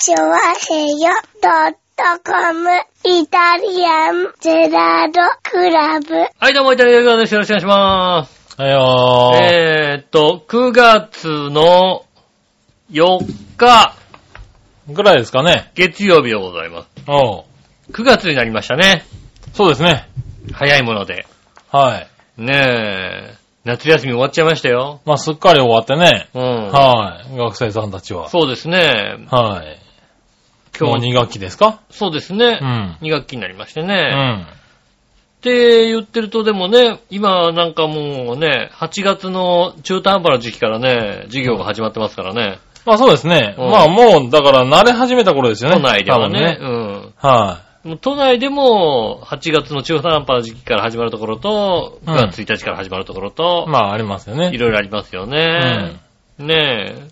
チョワヘヨドットコムイタリアンゼラードクラブ。はい、どうも、イタリアンです。よろしくお願いします。はいよー。えーっと、9月の4日、ぐらいですかね。月曜日でございます。おう。9月になりましたね。そうですね。早いもので。はい。ねえ、夏休み終わっちゃいましたよ。まあ、すっかり終わってね。うん。はい。学生さんたちは。そうですね。はい。今今日、日2学期ですか？そうですねう。ん。2学期になりましてうね。ん。って言ってるとでもね、今なんかもうね、8月の中途半端な時期からね、授業が始まってますからね。まあそうですね。うんまあもう、だから慣れ始めた頃ですよね。都内ではね。多分うん。はもう都内でも、8月の中途半端な時期から始まるところと、うん9月1日から始まるところとい。、まあありますよね。いろいろありますようね。ん。ねえ。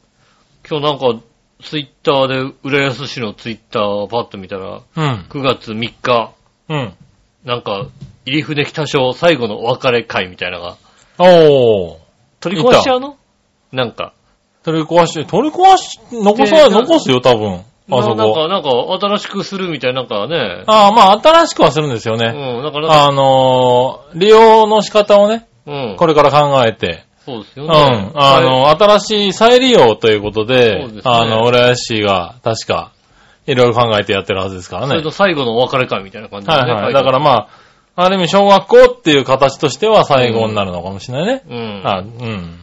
今日なんか、ツイッターで、浦安市のツイッターをパッと見たら、うん。9月3日、うん。なんか、入船北署最後のお別れ会みたいなのが、おー。取り壊しちゃうの？なんか。取り壊し、取り壊し、残さ残すよ、多分。あそこ。ななんか、なんか、新しくするみたいな、なんかね。ああ、まあ新しくはするんですようん、ね。なんか、なんか、あのー、利用の仕方をね、うん。これから考えて、うん。そうですよね。あの、新しい再利用ということで、ですねあの、浦安市が確か、いろいろ考えてやってるはずですからね。それと最後のお別れ会みたいな感じでね。はいはい。だからまあ、ある意味小学校っていう形としては最後になるのかもしれないね。うん。あ、うん。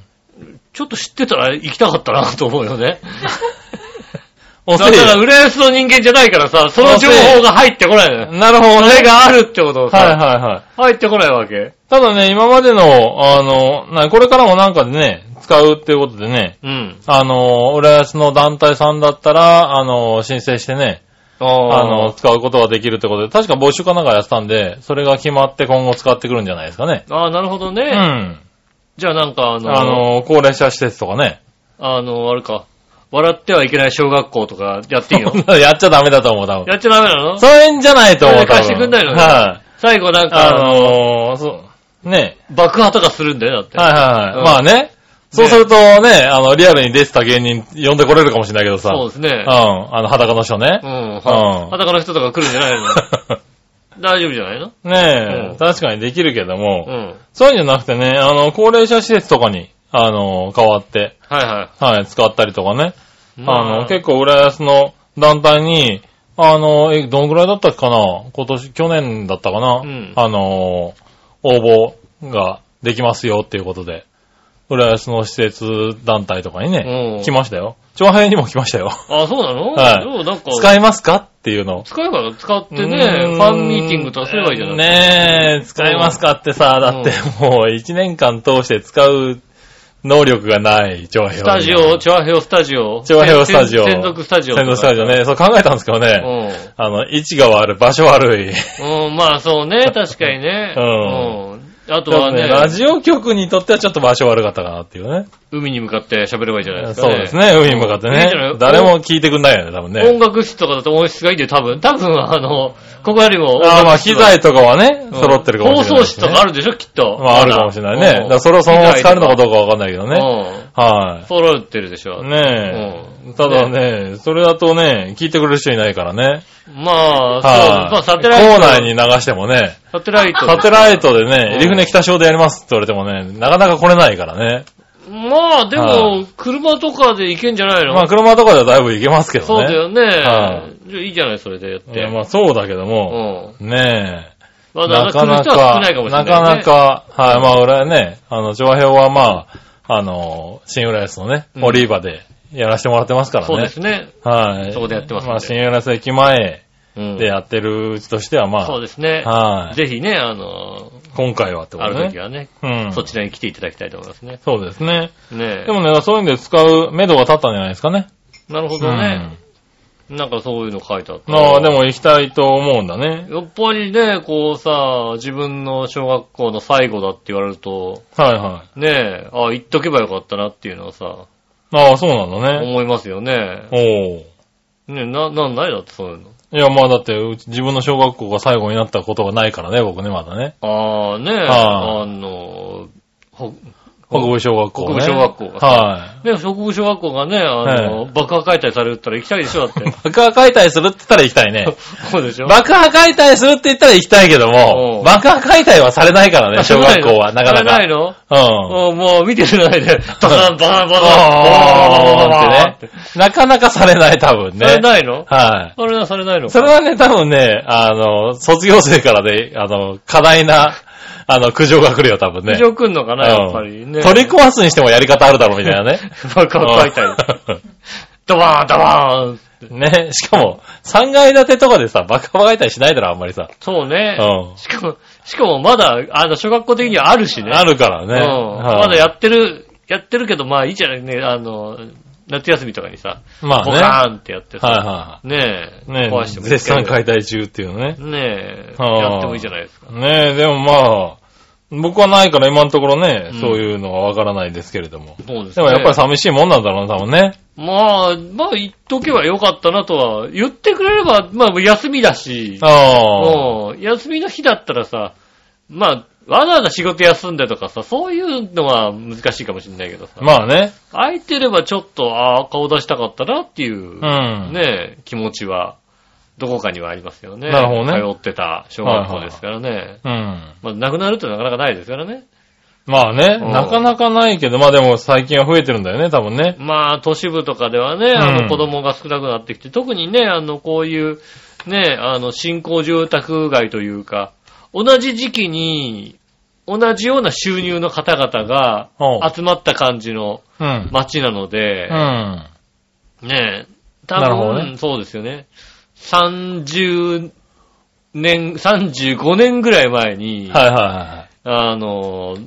ちょっと知ってたら行きたかったなと思うよね。おだから、浦安の人間じゃないからさ、その情報が入ってこないのよ。なるほどね。それがあるってことをさ、はいはいはい。入ってこないわけ。ただね、今までの、あの、なこれからもなんかでね、使うっていうことでね、うん。あの、浦安の団体さんだったら、あの、申請してね、ああの、使うことができるってことで、確か募集かなんかやってたんで、それが決まって今後使ってくるんじゃないですかね。ああ、なるほどね。うん。じゃあなんかあの、あの、高齢者施設とかね。あの、あれか、笑ってはいけない小学校とかやっていいの？やっちゃダメだと思う、多分。やっちゃダメなの？そういうんじゃないと思う、多分。貸してくんないのはい。最後なんか、あのー、そう、ね。爆破とかするんだよ、だって。はいはいはい。うんまあね。そうするとね、あの、リアルに出てた芸人呼んでこれるかもしれないけどさ。そうですねうん。。あの、裸の人ねう。ん。うん裸の人とか来るんじゃないの？大丈夫じゃないの？ねえ、うん確かにできるけども、うん。そういうんじゃなくてね、あの、高齢者施設とかに、あの、変わって、はいははい、使ったりとかね。い。あの、結構浦安の団体に、あの、え、どのぐらいだったっけかな？今年、去年だったかな、うんあの、応募ができますよっていうことで、浦安の施設団体とかにね、うん来ましたよ。長編にも来ましたよ。あ、そうなの？はいでもなんか、使えますかっていうのを。使えば使ってね、うーんファンミーティングとかすればいいじゃないねえ、使えますかってさ、だってもう一年間通して使う能力がない、長編スタジオ、チョアヘオスタジオ。チョアヘオスタジオ。専属スタジオ。専属スタジオね。そう考えたんですけどね。うあの、位置が悪い、場所悪い。ん。うん、まあそうね、確かにね。う んうん。あとはね、ラジオ局にとってはちょっと場所悪かったかなっていうね。海に向かって喋ればいいじゃないですか、そうですね、海に向かっていいんじゃない？ね誰も聞いてくんないよね、多分音ね。楽室とかだと音質がいいんだよ、多分。多分、あの、ここよりも。ああ、まあ機材とかはね、うん揃ってるかもしれない、放送室とかあるでしょ、きっと。まああるかもしれないね。だからそれをそのまま使えるのかどうかわかんないけどね。ね。はうん。揃ってるでしょ。い。ねえ。ただね、それだとね、聞いてくれる人いないからね。まあ、そう、はい。まあ、サテライト。校内に流してもね、サテライト。サテライトでねう、ん入船北小でやりますって言われてもね、なかなか来れないからね。まあ、ではも、車とかで行けんじゃないの？まあ車とかではだいぶ行けますけどね。そうだよね。はじゃあいいじゃない、それでやって。いやまあそうだけどうも、ん。ねえ。まだなかな来る人は少か、ないかもしれな、かね。なか、はい、まあ俺はね、あの、長編はまあ、あの、新浦安のね、うんオリーバでやらせてもらってますからね。そうですね。はい。そこでやってますんでまあ新浦安駅前うんでやってるうちとしてはまあ、そうですね。はい。ぜひね、あの、今回はってこあとね。る時はね、うん。そちらに来ていただきたいと思いますね。そうですね。ねえでもね、そういうんで使う目処が立ったんじゃないですかね。なるほどね。なんかそういうの書いてあっうた。ん。ああ、でも行きたいと思うんだね。やっぱりね、こうさ、自分の小学校の最後だって言われると、はいはい。ねえ、あ言っとけばよかったなっていうのはさ、ああ、そうなんだね。思いますよね。おお。ねな、なんないだってそういうの。いや、まあだって、うち自分の小学校が最後になったことがないからね、僕ね、まだね。ああ、ねえ、はあの、ほ、北部小学校、ね。北部小学校がはね、北部小学校がね、あの、爆破解体されたら行きたいでしょ、だって。い。爆破解体するって言ったら行きたいね。そうでしょ爆破解体するって言ったら行きたいけどうも、ん爆破解体はされないからね、小学校は、なかなか。されないの？うん。うんもう見てるないで、バカンバカンバカンってね。なかなかされない、多分ね。されないのはい。それはされないのそれはね、多分ね、あの、卒業生からで、あの、過大な、あの、苦情が来るよ、多分ね。苦情来んのかな、やっぱりね。うん取り壊すにしてもやり方あるだろう、みたいなね。爆破解体。ドバーン、ドバーン。ね、しかも、3階建てとかでさ、爆破解体しないだろ、あんまりさ。そうね。うんしかも、しかもまだ、あの、小学校的にはあるしね。あるからね。うん。はいまだやってる、やってるけど、まあいいじゃないね。あの、夏休みとかにさ、まあね。ボカーンってやってさ、はいはねえ、い。ね壊してもいい絶賛解体中っていうね。ねえ、はあやってもいいじゃないですか。ねえ、でもまあ、僕はないから今のところね、うんそういうのはわからないですけれども。そうですね。でもやっぱり寂しいもんなんだろうな、多分ね。まあ、まあ言っとけばよかったなとは、言ってくれれば、まあ休みだし、ああ。うん休みの日だったらさ、まあ、わざわざ仕事休んでとかさ、そういうのは難しいかもしれないけどさ。まあね。空いてればちょっと、ああ、顔出したかったなっていう、うん。ね、気持ちは、どこかにはありますよね。なるほどね通ってた小学校ですからね。うん。まあ、亡くなるってなかなかないですからね。まあね、うんなかなかないけど、まあでも最近は増えてるんだよね、多分ね。まあ、都市部とかではね、あうんの子供が少なくなってきて、特にね、あの、こういう、ね、あの、新興住宅街というか、同じ時期に、同じような収入の方々が集まった感じのうん。街なのでう、ん。ね、多なるほど分、ねそうですよね。30年、35年ぐらい前に、はいはいはい。あの、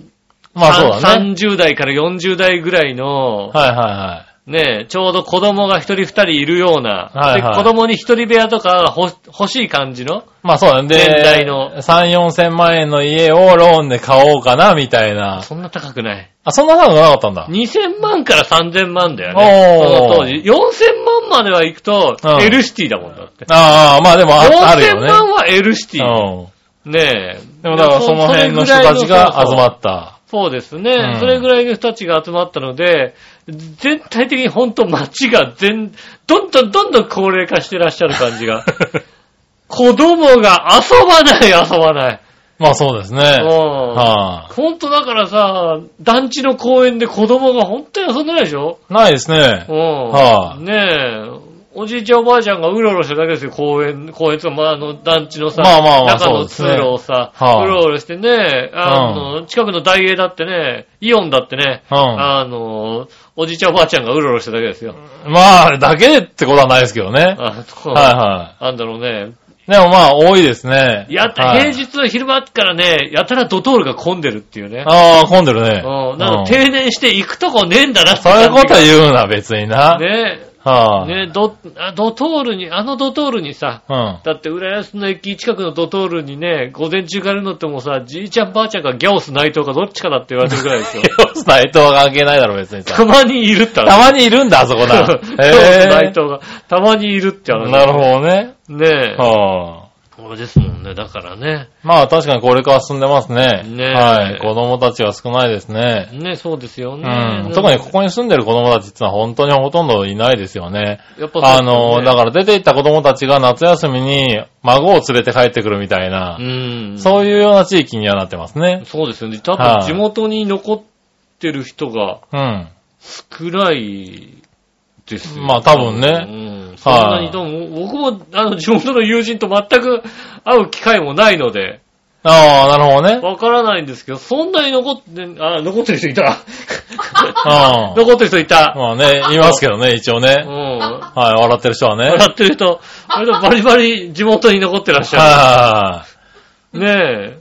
まあそうだね。30代から40代ぐらいの、はいはいはい。ねちょうど子供が一人二人いるような、はいはいで子供に一人部屋とかほ欲しい感じの、まあそうだね。で、年代の3、4千万円の家をローンで買おうかな、みたいな。そんな高くない。あ、そんな高くなかったんだ。2000万から3000万だよね。おーその当時。4000万までは行くと、うん L シティだもんだって。ああ、まあでもああるよ4000ね。万は L シティ。うん。ねえ。でもだからその辺の人たちが集まっった。そうですね、うんそれぐらいの人たちが集まったので、全体的に本当街が全、どんどんどんどん高齢化してらっしゃる感じが。子供が遊ばない、遊ばない。まあそうですね。うんは本当だからさ、団地の公園で子供が本当に遊んでないでしょ？い。ないですねう。ん。はいねえ。おじいちゃんおばあちゃんがうろうろしただけですよ、公園、公園とか、まあ、あの、団地のさ、まあまあまあ中の通路をさ、はいうろうろしてね、あの、近くの大英だってね、イオンだってね、うんあの、おじいちゃんおばあちゃんがうろうろしただけですよ。まあ、あれだけってことはないですけどね。あのはいはなんだろうね。い。でもまあ、多いですね。やった、はい平日の昼間からね、やたらドトールが混んでるっていうね。ああ、混んでるね。うん。なんかうん定年して行くとこねえんだなってそういうこと言うな、別にな。がねはい。ねド、あドトールに、あのドトールにさ、うん。だって、浦安の駅近くのドトールにね、午前中から乗ってもさ、じいちゃんばあちゃんがギャオス内藤かどっちかだって言われてるぐらいですよ。内藤は関係ないだろ、別にさ。たまにいるってたまにいるんだ、あそこな。ギャオスへ内藤が、たまにいるって話。なるほどね。ねえ。はあ。これですもんね、だからね。まあ確かにこれから進んでますね。ねえはい。子供たちは少ないですね。ねそうですようね。ん。特にここに住んでる子供たちってのは本当にほとんどいないですよね。やっぱあの、だかから出て行った子供たちが夏休みに孫を連れて帰ってくるみたいなう、ん。そういうような地域にはなってますね。そうですよね。多分はい地元に残ってる人がうん。少ないですよ。まあ多分ねうん。そんなに僕もあの地元の友人と全く会う機会もないので、ああ、なるほどね。わからないんですけど、そんなに残って、あ、残ってる人いた。あ 残ってる人いた。まあね、いますけどね、一応うね。ん。はい、笑ってる人はね。笑ってる人、割とバリバリ地元に残ってらっしゃはる。ねえ。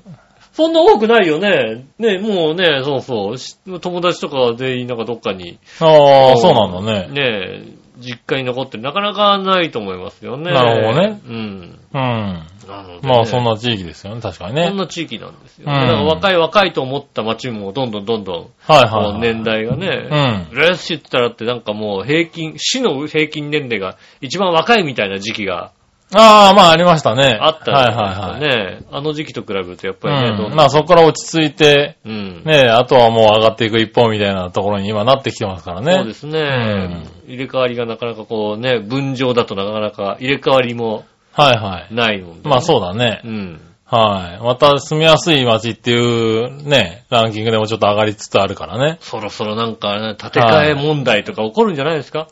そんな多くないよね。ねえ、もうね、そうそうし。友達とか全員なんかどっかに、い。ああ、そうなんだね。ねえ、実家に残ってる。なかなかないと思いますよね。なるほどね。うん。うん。なのでねまあそんな地域ですよね、確かにね。そんな地域なんですよ。うんだから若い若いと思った街もどんどんどんどん、はいはいはい。年代がね、うん。浦安市って言ったらってなんかもう平均、市の平均年齢が一番若いみたいな時期がああ、まあありましたね。あったじゃはいはいはい。ね。あの時期と比べるとやっぱりね、うん。どんまあそこから落ち着いて、うん。ねあとはもう上がっていく一方みたいなところに今なってきてますからね。そうですね、入れ替わりがなかなかこうね、分譲だとなかなか入れ替わりもはいはい。ないので、まあそうだねう。ん。はい。また住みやすい街っていうね、ランキングでもちょっと上がりつつあるからね。そろそろなんかね、建て替え問題とか起こるんじゃないですか、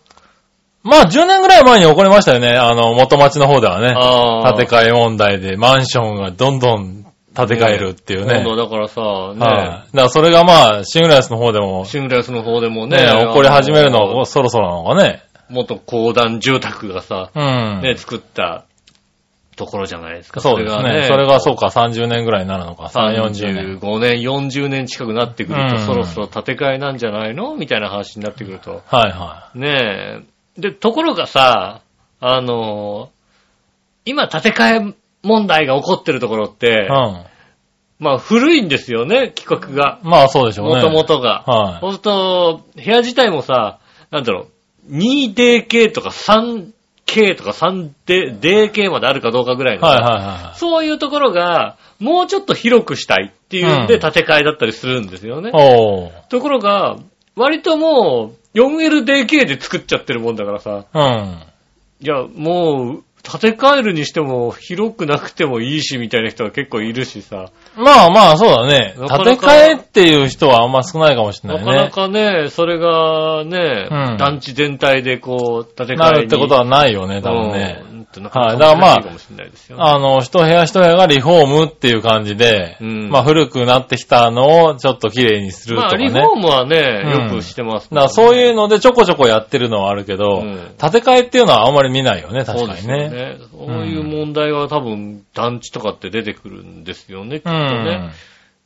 まあ10年ぐらい前に起こりましたよね。あの、元町の方ではね。ああ。建て替え問題でマンションがどんどん建て替えるっていうね。今度だからさ、ね、はい。だからそれがまあ、シングライスの方でも、シングラスの方でもね、ね、起こり始めるあのそろそろなのかね。元公団住宅がさ、うん。ね、作ったところじゃないですか。そうですね。それがそうか、30年ぐらいになるのか、3、40年。35年、40年近くなってくると、うんそろそろ建て替えなんじゃないの？みたいな話になってくると。はいはねえ。で、ところがさ、あの今建て替え問題が起こってるところって、い。うん。まあ古いんですよね、企画が。まあそうでしょうね。もともとが。はいそうすると、部屋自体もさ、なんだろう、2DK とか 3K とか 3DK まであるかどうかぐらいの、はいはいはそういうところが、もうちょっと広くしたいっていうんでうん建て替えだったりするんですよねい。。おー。ところが、割ともう 4LDK で作っちゃってるもんだからさ、うん。いや、もう、建て替えるにしても広くなくてもいいしみたいな人が結構いるしさ、まあまあ、そうだね。なかなか建て替えっていう人はあんま少ないかもしれなね。ないかなかね、それがね、うん団地全体でこう、建て替えになるってことはないよね、多分ね。うんってなかなはいだからまあ難しいかもしれないですよね。あの、一部屋一部屋がリフォームっていう感じで、うんまあ古くなってきたのをちょっと綺麗にするとまあ、かね。リフォームはね、うんよくしてますだからそういううのでちょこちょこやってるのはあるけど、うん建て替えっていうのはあんまり見ないよね、確かにそうですよね。ね。そういう問題は多分団地とかって出てくるんですよね、きっとうん。ね。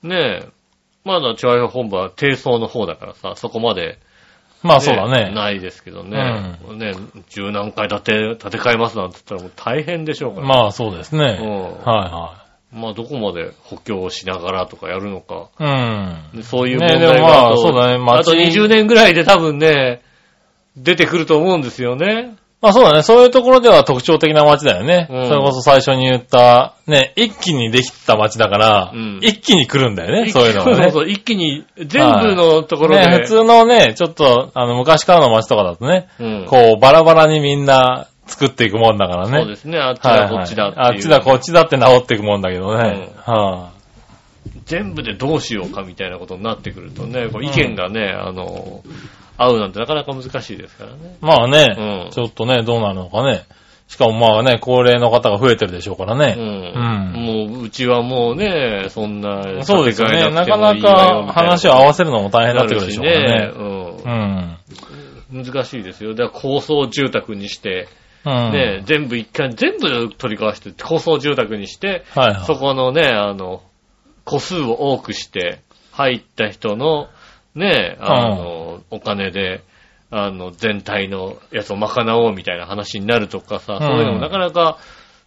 ねえ。まだ調和本部は低層の方だからさ、そこまで、まあそうだね。ないですけどね。ね十何回建て、建て替えますなんて言ったらもう大変でしょうから。まあそうですね。うんはまあどこまで補強をしながらとかやるのか。いはい。うん。そういうね問題でもまあがあと、そうだねあと街20年ぐらいで多分ね、出てくると思うんですよね。まあそうだね。そういうところでは特徴的な街だよね。うんそれこそ最初に言った、ね、一気にできた街だから、うん一気に来るんだよね、そういうのがね。そうそう、一気に全部のところで。ね、普通のね、ちょっと、あの、昔からの街とかだとね、うんこう、バラバラにみんな作っていくもんだからね。そうですね、あっちはいはいだこっちだっていう。あっちだこっちだって治っていくもんだけどね。は全部でどうしようかみたいなことになってくるとね、こう意見がね、あの、合うなんてなかなか難しいですからね。いまあね、うんちょっとね、どうなるのかね。しかもまあね、高齢の方が増えてるでしょうからうね。ん。もう、うちはもうね、そんな、そうですよね。なかなか話を合わせるのも大変になってくるでしょうからね。なるしねうん。難しいですよ。だから高層住宅にして、うん。ね、全部一回、全部取り交わして、高層住宅にして、はいはい。そこのね、あの、個数を多くして、入った人の、ね、あの、お金で、あの、全体のやつを賄おうみたいな話になるとかさ、そういうのもなかなか、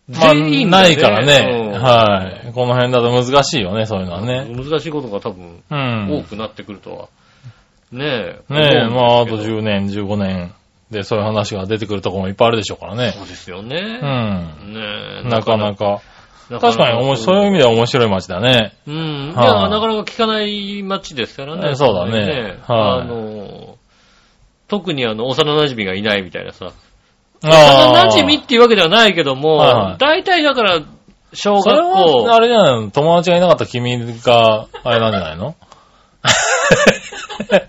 まあ、全員がないからね。うんはい。この辺だと難しいよね、そういうのはね。難しいことが多分、うん。多くなってくるとは。ねえ。ねえ、まあ、あと思うんですけど10年、15年でそういう話が出てくるところもいっぱいあるでしょうからね。そうですよね。うん。ねえ。なかなか。な確かにおもし、そういう意味では面白い街だね。うん。いはいや、なかなか聞かない街ですからね。えそうだねはいあの、特にあの、幼馴染がいないみたいなさ。あ幼馴染っていうわけではないけどもはいはい、大体だから、小それ学は、校、あれじゃないの友達がいなかった君が、あれなんじゃないの？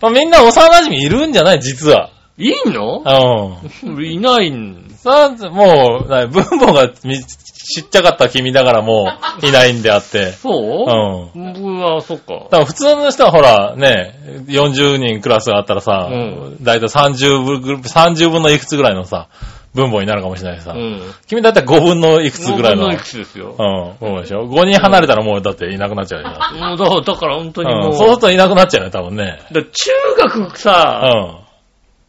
まあみんな幼馴染いるんじゃない？実は。いんの？うん。いないん。さあ、もう、な分母がみちっちゃかった君だからもういないんであって。そう？うん。うん。は、そっか。だから普通の人はほら、ね、40人クラスがあったらさ、うんだいたい30分グループ、30分のいくつぐらいのさ、分母になるかもしれないしさ。うん。君だいたい5分のいくつぐらいの？五分のいくつですよ。うん、そうでしょ ?5 人離れたらもうだっていなくなっちゃうよ。もうだだから本当にもうん、う、そうするといなくなっちゃうよ、多分ね。だ中学うさ、ん。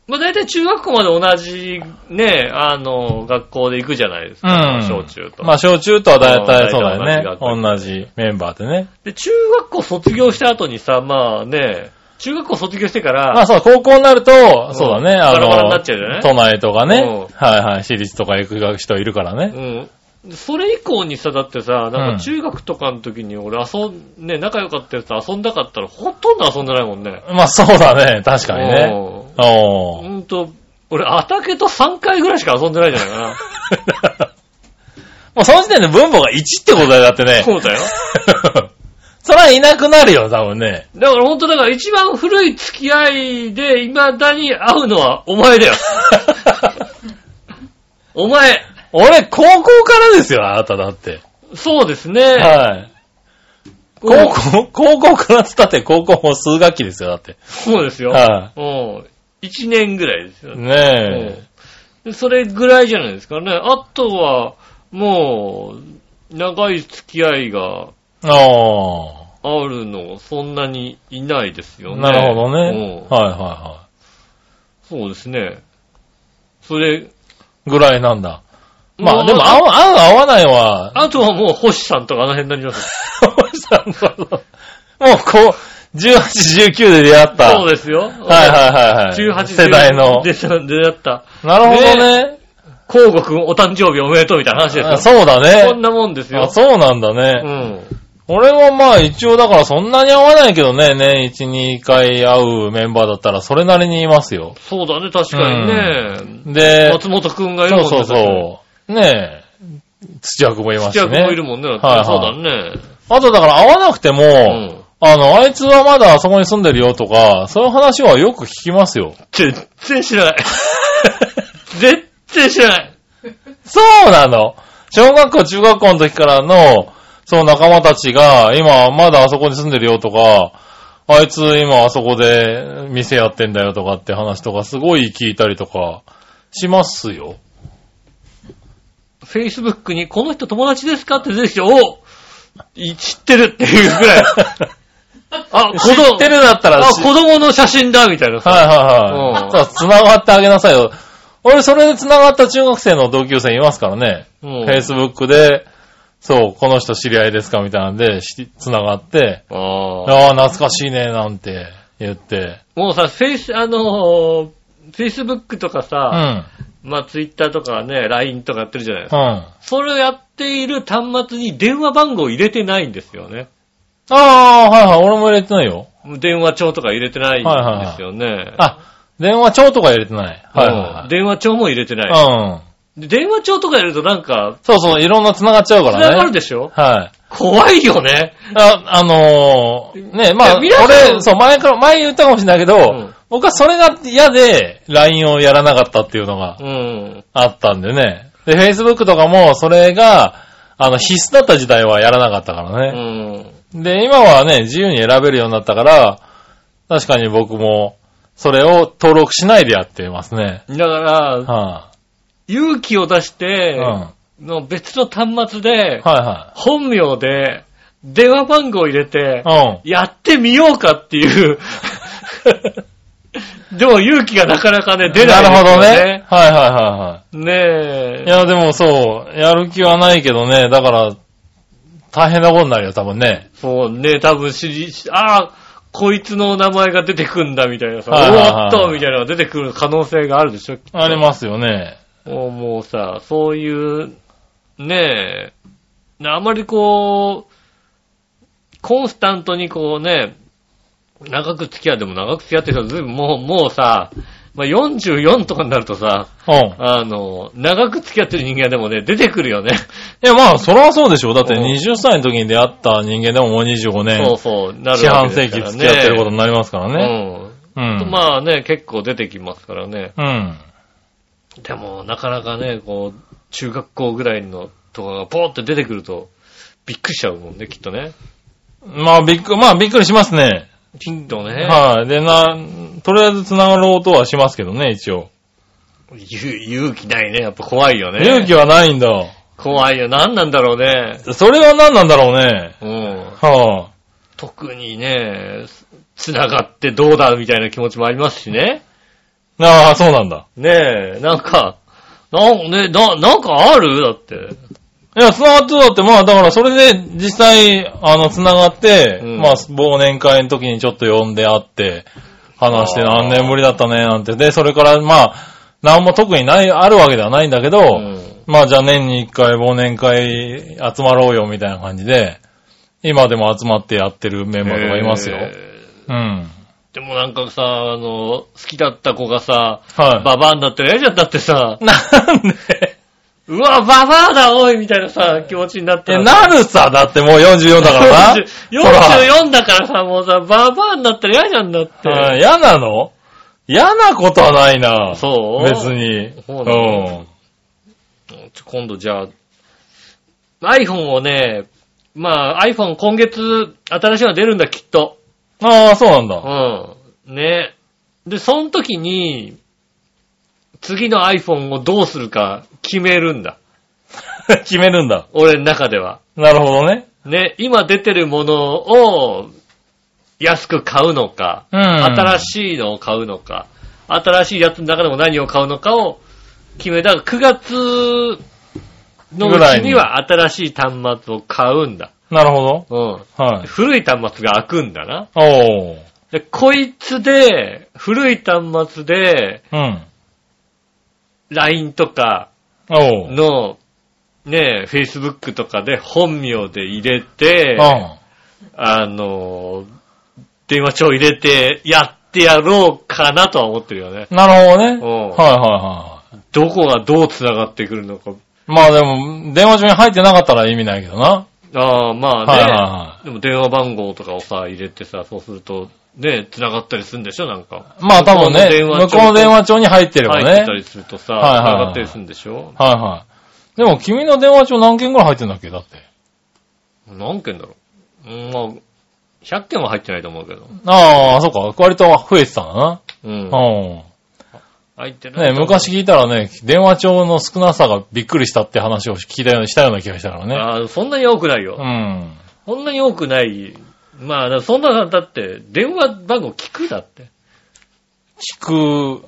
まあ大体中学校まで同じね、あの、学校で行くじゃないですか。うん。小中と。まあ、小中とはだいたいそうだよね大体。同じ同じメンバーでね。で、中学校卒業した後にさ、まあね、中学校卒業してから、まあそう、高校になると、そうだね、あバラバラにのなっちゃうじゃない、都内とかねうん、はいはい、私立とか行く人いるからね。うん。それ以降にさ、だってさ、なうんんか中学とかの時に俺遊ん、ね、仲良かったやつと遊んだかったらほとんど遊んでないもんね。まあそうだね、確かにね。うんおほー。んと、俺、アタケと3回ぐらいしか遊んでないんじゃないかな。もうその時点で分母が1ってことだよ、だってね。そうだよ。それはいなくなるよ、多分ね。だからほんとだから一番古い付き合いで未だに会うのはお前だよ。お前。俺、高校からですよ、あなただって。そうですね。はい。高校、高校からつったって高校も数学期ですよ、だって。そうですよ。はうん。1年ぐらいですよい。。ねうんそれぐらいじゃないですかね。あとは、もう、長い付き合いがえ。ああるの、そんなにいないですよあ。ね。なるほどうんね。はいはいはそうですね。それ、い。ぐらいなんだ。まあでも、合う、合う合わないは、あとはもう星さんとかあの辺になります。もうこう、18、19で出会った。そうですよ。はいはいはいはい。18世代の。で出会った。なるほどね。交互くんお誕生日おめでとうみたいな話ですそうだね。こんなもんですよあ。そうなんだうね。ん。俺はまあ一応だからそんなに会わないけどね、年1、2回会うメンバーだったらそれなりにいますよ。そうだね、確かにね。で、松本くんがいるもんね。そうそうそう。ねえ、土屋くんもいますし土屋くんもいるね。もんね。はいはいそうだね。あとだから会わなくても、うん。あの、あいつはまだあそこに住んでるよとか、そういう話はよく聞きますよ。全然知らない。全然知らない。そうなの。小学校、中学校の時からの、その仲間たちが、今まだあそこに住んでるよとか、あいつ今あそこで店やってんだよとかって話とかすごい聞いたりとかしますよ。Facebook にこの人友達ですかって出てきて、おい知ってるっていうぐらい。あ、子知供ってるだったらあ、し子供の写真だ、みたいなさ。はいはいはい。うんさあ、繋がってあげなさいよ。俺、それで繋がった中学生の同級生いますからね。うん Facebook で、そう、この人知り合いですかみたいなんで、し繋がって、ああ。懐かしいね、なんて言って。もうさ、フェイス、あのー、Facebook とかうさ、ん。まあ、Twitter とかね、LINE とかやってるじゃないですか。うん。それをやっている端末に電話番号を入れてないんですよね。ああ、はいはい、俺も入れてないよ。電話帳とか入れてないんですよね。あ、電話帳とか入れてない。はいはいうんはい。電話帳も入れてない。うん。で電話帳とかやるとなんか、そうそう、いろんな繋がっちゃうか繋らね。がるでしょ？はい。怖いよね。あ、あのー、ね、まあ、いや皆さん俺、そう、前から、前言ったかもしれないけど、うん僕はそれが嫌で、LINE をやらなかったっていうのがうん。あったんでね。で、Facebook とかも、それが、あの、必須だった時代はやらなかったからうね。ん。で、今はね、自由に選べるようになったから、確かに僕も、それを登録しないでやってますね。だから、は勇気を出しい、て、うん。の別の端末で、は本名で、電話番号を入れてい、はい。やってみようかっていう。でも勇気がなかなかね、うん。出ないですよなるほどね。はいはいはいはい。ねえ。いや、でもそう、やる気はないけどね、だから、大変なことになるよ、多分ね。そうね、多分知り、ああ、こいつの名前が出てくんだみたいなさ、はいはいはいおーっとみたいなのが出てくる可能性があるでしょ。ありますよね。もうもうさ、そういう、ねえ、あまりこう、コンスタントにこうね、長く付き合っても長く付き合ってる人ずいぶんもう、もうさ、まあ、44とかになるとさ、うん。あの、長く付き合ってる人間でもね、出てくるよね。いや、まあ、それはそうでしょう。だってうん20歳の時に出会った人間でももう25そう年、そう、なる四半世ですからね。付き合ってることになりますからね。うん。うん。まあね、結構出てきますからね。うん。でも、なかなかね、こう、中学校ぐらいのとかがポーって出てくると、びっくりしちゃうもんね、きっとね。まあ、びっくり、まあ、びっくりしますね。きっとね。はい。で、な、とりあえず繋がろうとはしますけどね、一応。勇勇気ないね。やっぱ怖いよね。勇気はないんだ。怖いよ。何なんだろうね。それは何なんだろうね。うん。は特にね、繋がってどうだみたいな気持ちもありますしね。あ。ああ、そうなんだ。ねえ、なんか、なんね、な、なんかある？だって。いや、繋がってだって、まあ、だからそれで実際、あの、繋がって、うんまあ、忘年会の時にちょっと呼んで会って、話して何年ぶりだったね、なんて。で、それから、まあ、何も特にない、あるわけではないんだけど、うんまあ、じゃあ年に一回忘年会集まろうよ、みたいな感じで、今でも集まってやってるメンバーとかいますよ。へうん。ーでもなんかさ、あの、好きだった子がさ、はい。ババアになってる嫌じゃんだってさ、なんで？うわ、ババアだ、おいみたいなさ、気持ちになってえ、なるさ、だってもう44だからな。44だからさ、もうさ、ババアになったら嫌じゃんだって。はい嫌なの？嫌なことはないな。そう？別に。そうなのちょ今度じゃあ、iPhone をね、まあ iPhone 今月新しいの出るんだ、きっと。うん。ああ、そうなんだ。うん。ね。で、その時に、次の iPhone をどうするか決めるんだ。決めるんだ。俺の中では。なるほどね。ね、今出てるものを安く買うのか、うん新しいのを買うのか、新しいやつの中でも何を買うのかを決めた。9月のうちには新しい端末を買うんだ。なるほうん。ど。はい。古い端末が開くんだな。おー。で、こいつで、古い端末で、うん。LINE とか。の、ね、Facebook とかで本名で入れて、あの、電話帳入れてやってやろうかなとは思ってるよね。なるほどね。うんはいはいはい。どこがどう繋がってくるのか。まあでも、電話中に入ってなかったら意味ないけどな。ああ、まあね、はいはいはでも電話番号とかをさ、入れてさ、そうすると、ね、繋がったりするんでしょなんか。まあ多分ね、向こうの電話帳に入ってればね。入ってたりするとさ、はいはいはい繋がったりするんでしょはいはい。でも君の電話帳何件ぐらい入ってんだっけだって。何件だろううんまあ、100件は入ってないと思うけど。ああ、そうか。割と増えてたんだな。うん。うん。入ってないね、昔聞いたらね、電話帳の少なさがびっくりしたって話を聞いたようにしたような気がしたからね。ああ、そんなに多くないよ。うん。そんなに多くない。まあ、そんな、だって、電話番号聞く？だって。聞く、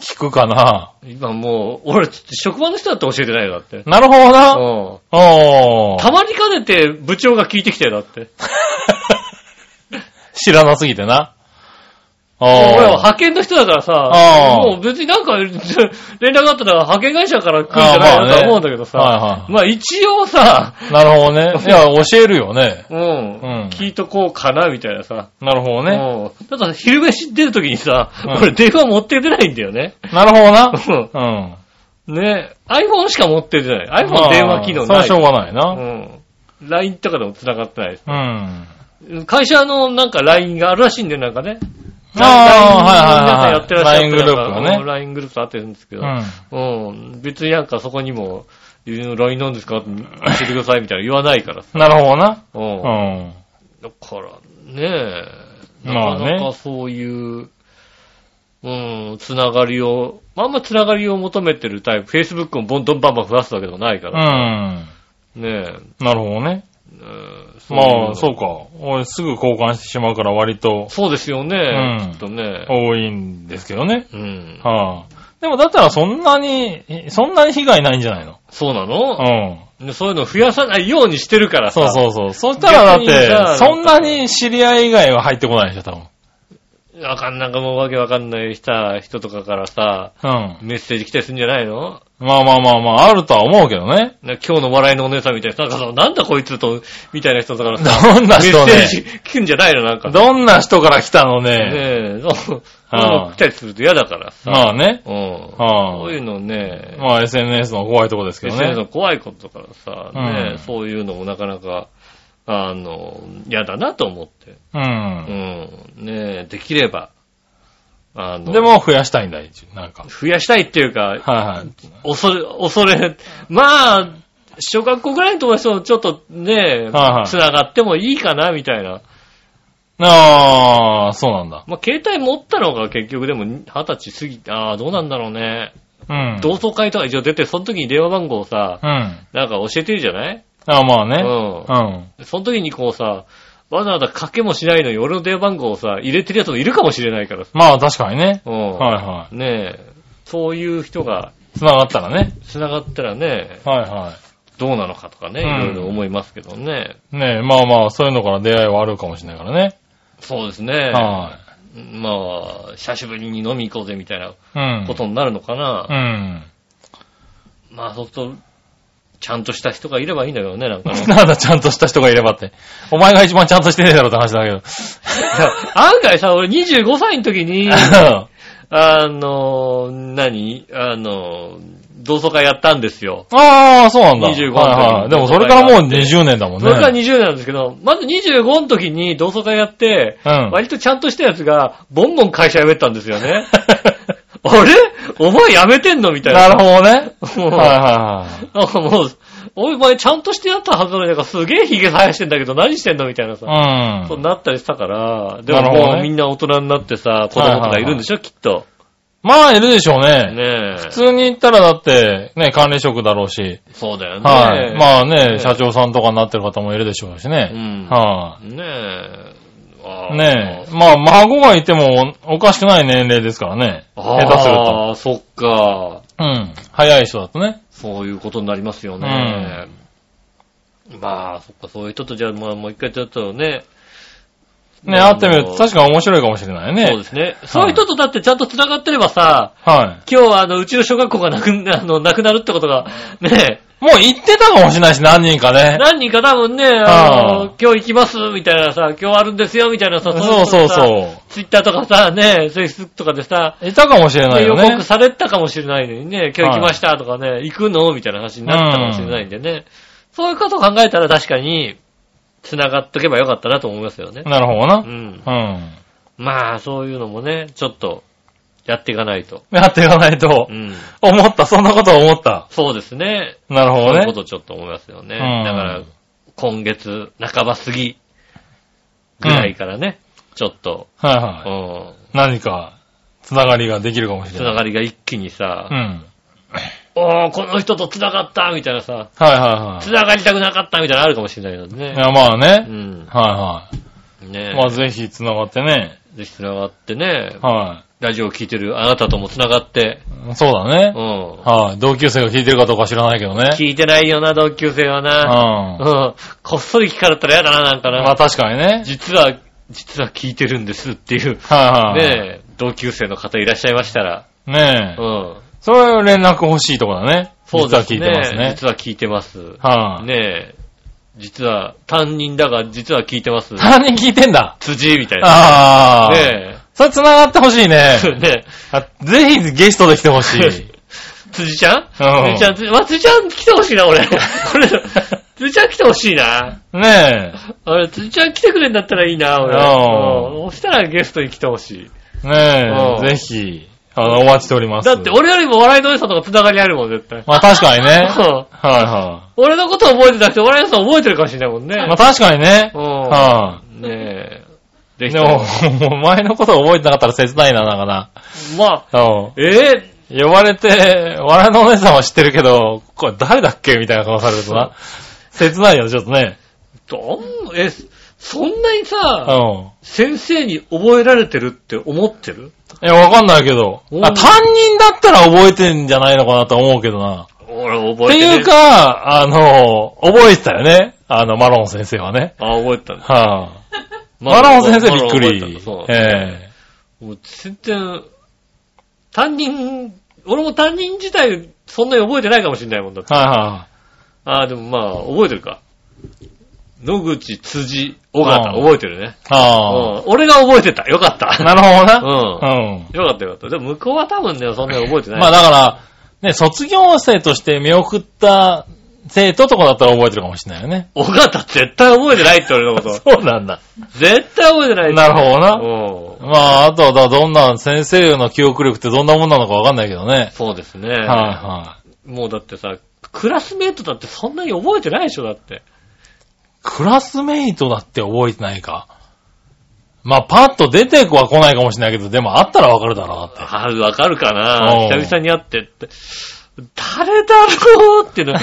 聞くかな。今もう、俺、職場の人だって教えてないよ、だって。なるほどな。うん。たまにかねて部長が聞いてきてよ、だって。知らなすぎてな。お俺はー派遣の人だからさ、もう別になんか、連絡があったら派遣会社から来るんじゃないのとは思うんだけどさ、はいはいまあ一応さ、なるほどね。いや、教えるよね。うん、うん聞いとこうかな、みたいなさ。なるほどね。うん。ただ、昼飯出るときにさ、うん俺電話持って出ないんだよね。なるほどな。うんうん。ね iPhone しか持って出ない。iPhone 電話機能ない。まあそれはしょうがないな。うん。LINE とかでも繋がってない。うん。会社のなんか LINE があるらしいんだよ、なんかね。ああはいはいはいやってらっしゃって LINE グループがね LINE グループとあってるんですけど。うん。うん。別になんかそこにも、LINE なんですかって教えてくださいみたいな言わないからさ。なるほどな。う。うんん。だから、ねえ。なかなかそういう、うん、つながりを、あんまつながりを求めてるタイプ、Facebook もボンドンバンバン増やすわけでもないかうら。ん。ねえ。なるほどね。うんまあ、そうか。か。俺すぐ交換してしまうから割とそうですよね。うんきっとね。多いんですけどね。うん。はあ。でもだったらそんなに、そんなに被害ないんじゃないの？そうなうの、ん。でそういうのを増やさないようにしてるからさ。そうそうそう。そしたらだって、そんなに知り合い以外は入ってこないでしょ、多分。わかんなんかもうわけわかんないさ、人とかからさ、うん。メッセージ来たりするんじゃないの？まあまあまあまあ、あるとは思うけどね。な今日の笑いのお姉さんみたいな、なんかさ、なんだこいつと、みたいな人だからさ、どんな人メッセージね。来るんじゃないの？なんか。どんな人から来たのね？ね。え、そう、はあの来たりすると嫌だからさ。まあね。うん。はそういうのね、あ。まあ SNS の怖いとこですけど SNS のね。怖いことだからさ、ねうんそういうのもなかなか、あの、嫌だなと思って。う。うんん。ねできれば、あの、で、も増やしたいんだ、一応なんか。増やしたいっていうか、はいはい。恐れ、恐れ、まあ、小学校ぐらいの友達とちょっとね、はいはい繋がってもいいかな、みたいな。ああ、そうなんだ。まあ、携帯持ったのが結局でも二十歳過ぎて、ああ、どうなんだろうね。うん。同窓会とか一応出て、その時に電話番号をさ、うん。なんか教えてるじゃない？ああ、まあね。うん。うん。その時にこうさ、わざわざ賭けもしないのに俺の電話番号をさ、入れてるやつもいるかもしれないからさ。まあ確かにね。うん。はいはい。ねえ、そういう人が繋がったらね。繋がったらね、はいはい。どうなのかとかね、いうんろいろ思いますけどね。ねえ、まあまあ、そういうのから出会いはあるかもしれないからね。そうですね。はまあ、久しぶりに飲み行こうぜみたいないうん。ことになるのかな。うん。まあ、そうすると、ちゃんとした人がいればいいんだけどね、なんかね。なんだ、ちゃんとした人がいればって。お前が一番ちゃんとしてねえだろって話だけど。案外さ、俺25歳の時に、あの、何？あの、同窓会やったんですよ。ああ、そうなんだ。25はいはい。でもそれからもう20年だもんね。それから20年なんですけど、まず25の時に同窓会やって、うん割とちゃんとしたやつが、ボンボン会社辞めたんですよね。あれ？お前辞めてんの？みたいな。なるほどね。はいはなんかもう、お前ちゃんとしてやったはずなのに、なんかすげえ髭生やしてんだけど何してんの？みたいなさ。いはい。そううん。なったりしたから、でももうみんな大人になってさ、子供とかいるんでしょ、きっと。まあ、いるでしょうね。ねえ。普通に言ったらだって、ね、管理職だろうし。そうだよね。はい。まあね、ね社長さんとかになってる方もいるでしょうしうね。ん。はねえ。ねえ。まあ、孫がいてもおかしくない年齢ですからね。下手すると。ああ、そっか。うん。早い人だとね。そういうことになりますよね。まあ、そっか、そういう人とじゃあ、まあ、もう一回ちょっとね。ね、会ってみると確かに面白いかもしれないね。そうですね。そういう人とだってちゃんと繋がってればさ、は今日はあの、うちの小学校がなく、あの、なくなるってことが、ね、い。もう行ってたかもしれないし、何人かね。何人か多分ね、あはの、今日行きます、みたいなさ、今日あるんですよ、みたいなさ、そうそうう。そツイッターとかさ、ね、フェイスとかでさ、う。いたかもしれない予よね告。されたかもしれないのにね、今日行きましたとかね、行くの？みたいな話になったかもしれないんでね。そういうことを考えたら確かに、繋がっとけばよかったなと思いますよね。なるほどな。うん。うん。まあ、そういうのもね、ちょっと、やっていかないと。やっていかないとう。ん。思った、そんなこと思った。そうですね。なるほどねそういうこ。とちょっと思いますよね。うんだから、今月半ば過ぎぐらいからね、ちょっと、はいうはい。ん、何か、つながりができるかもしつれない。ながりが一気にさう、ん。おー、この人とつながったみたいなさ、はいはいはつながりたくなかったみたいなのあるかもしれないけどねい。い。や、まあうね。ん。はいねはい。まあぜひつながってね。ぜひつながってね、はラジオを聞いてるあなたともつながって、い。そうだねう。ん。はい。同級生が聞いてるかどうか知らないけどね。聞いてないよな、同級生はうん。な。うん。こっそり聞かれたら嫌だな、なんかな。まあ確かにね。実は、実は聞いてるんですっていう、はいはい。ねえ、同級生の方いらっしゃいましたら、ねえ。うん。それは連絡欲しいとこだね。そうですね。実は聞いてますね。実は聞いてます。はい。ねえ、実は、担任だが、実は聞いてます。他人聞いてんだ。辻みたいな。ああ。ねそれ繋がってほしいね。え。ねあぜひゲストで来てほしい。え、辻ちゃん？うん辻ちゃん、辻まあ、辻ちゃん来てほしいな、俺。これ、辻ちゃん来てほしいな。ねあれ、辻ちゃん来てくれんだったらいいな、俺。うんうんそしたらゲストに来てほしい。え。ねうんえ。ぜひ、あの、お待ちしております。だって、俺よりも笑いのお姉さんとか繋がりあるもん、絶対。まあ確かにね。うんはいは俺のこと覚えてなくて、笑いのお姉さん覚えてるかもしれないもんね。い。まあ確かにね。うん。はねえ。でも、もう前のこと覚えてなかったら切ないな、なんかな。まあ、うん。ええ呼ばれて、笑いのお姉さんは知ってるけど、これ誰だっけみたいな顔されるとな。切ないよね、ちょっとね。どん、え、そんなにうさ、ん。先生に覚えられてるって思ってる？いや、わかんないけど。うんあ、担任だったら覚えてんじゃないのかなと思うけどな。俺って覚えてねいうか、あの、覚えてたよね。あの、マロン先生はね。あ、覚えてたんだ。はあ、マロン先生びっくり。そう。えもう全然、担任、俺も担任自体、そんなに覚えてないかもしれないもんだって。えはいはああ、でもまあ、覚えてるか。野口、辻、尾形、うん覚えてるね。い。あうん。俺が覚えてた。よかった。あ。なるほどな。うん。うん。よかったよかった。でも向こうは多分ね、そんなに覚えてない。まあだから、ね、卒業生として見送った生徒とかだったら覚えてるかもしれないよね。尾形絶対覚えてないって俺のこと。そうなんだ。絶対覚えてない。なるほどな。うん。まあ、あとはだ、どんな、先生の記憶力ってどんなもんなのかわかんないけどね。そうですね。はいはもうだってさ、クラスメートだってそんなに覚えてないでしょ、だって。い。クラスメイトだって覚えてないか。まあ、パッと出ては来ないかもしれないけど、でもあったらわかるだろうなって。あわかるかなうん久々に会ってって。誰だろうっていうの、な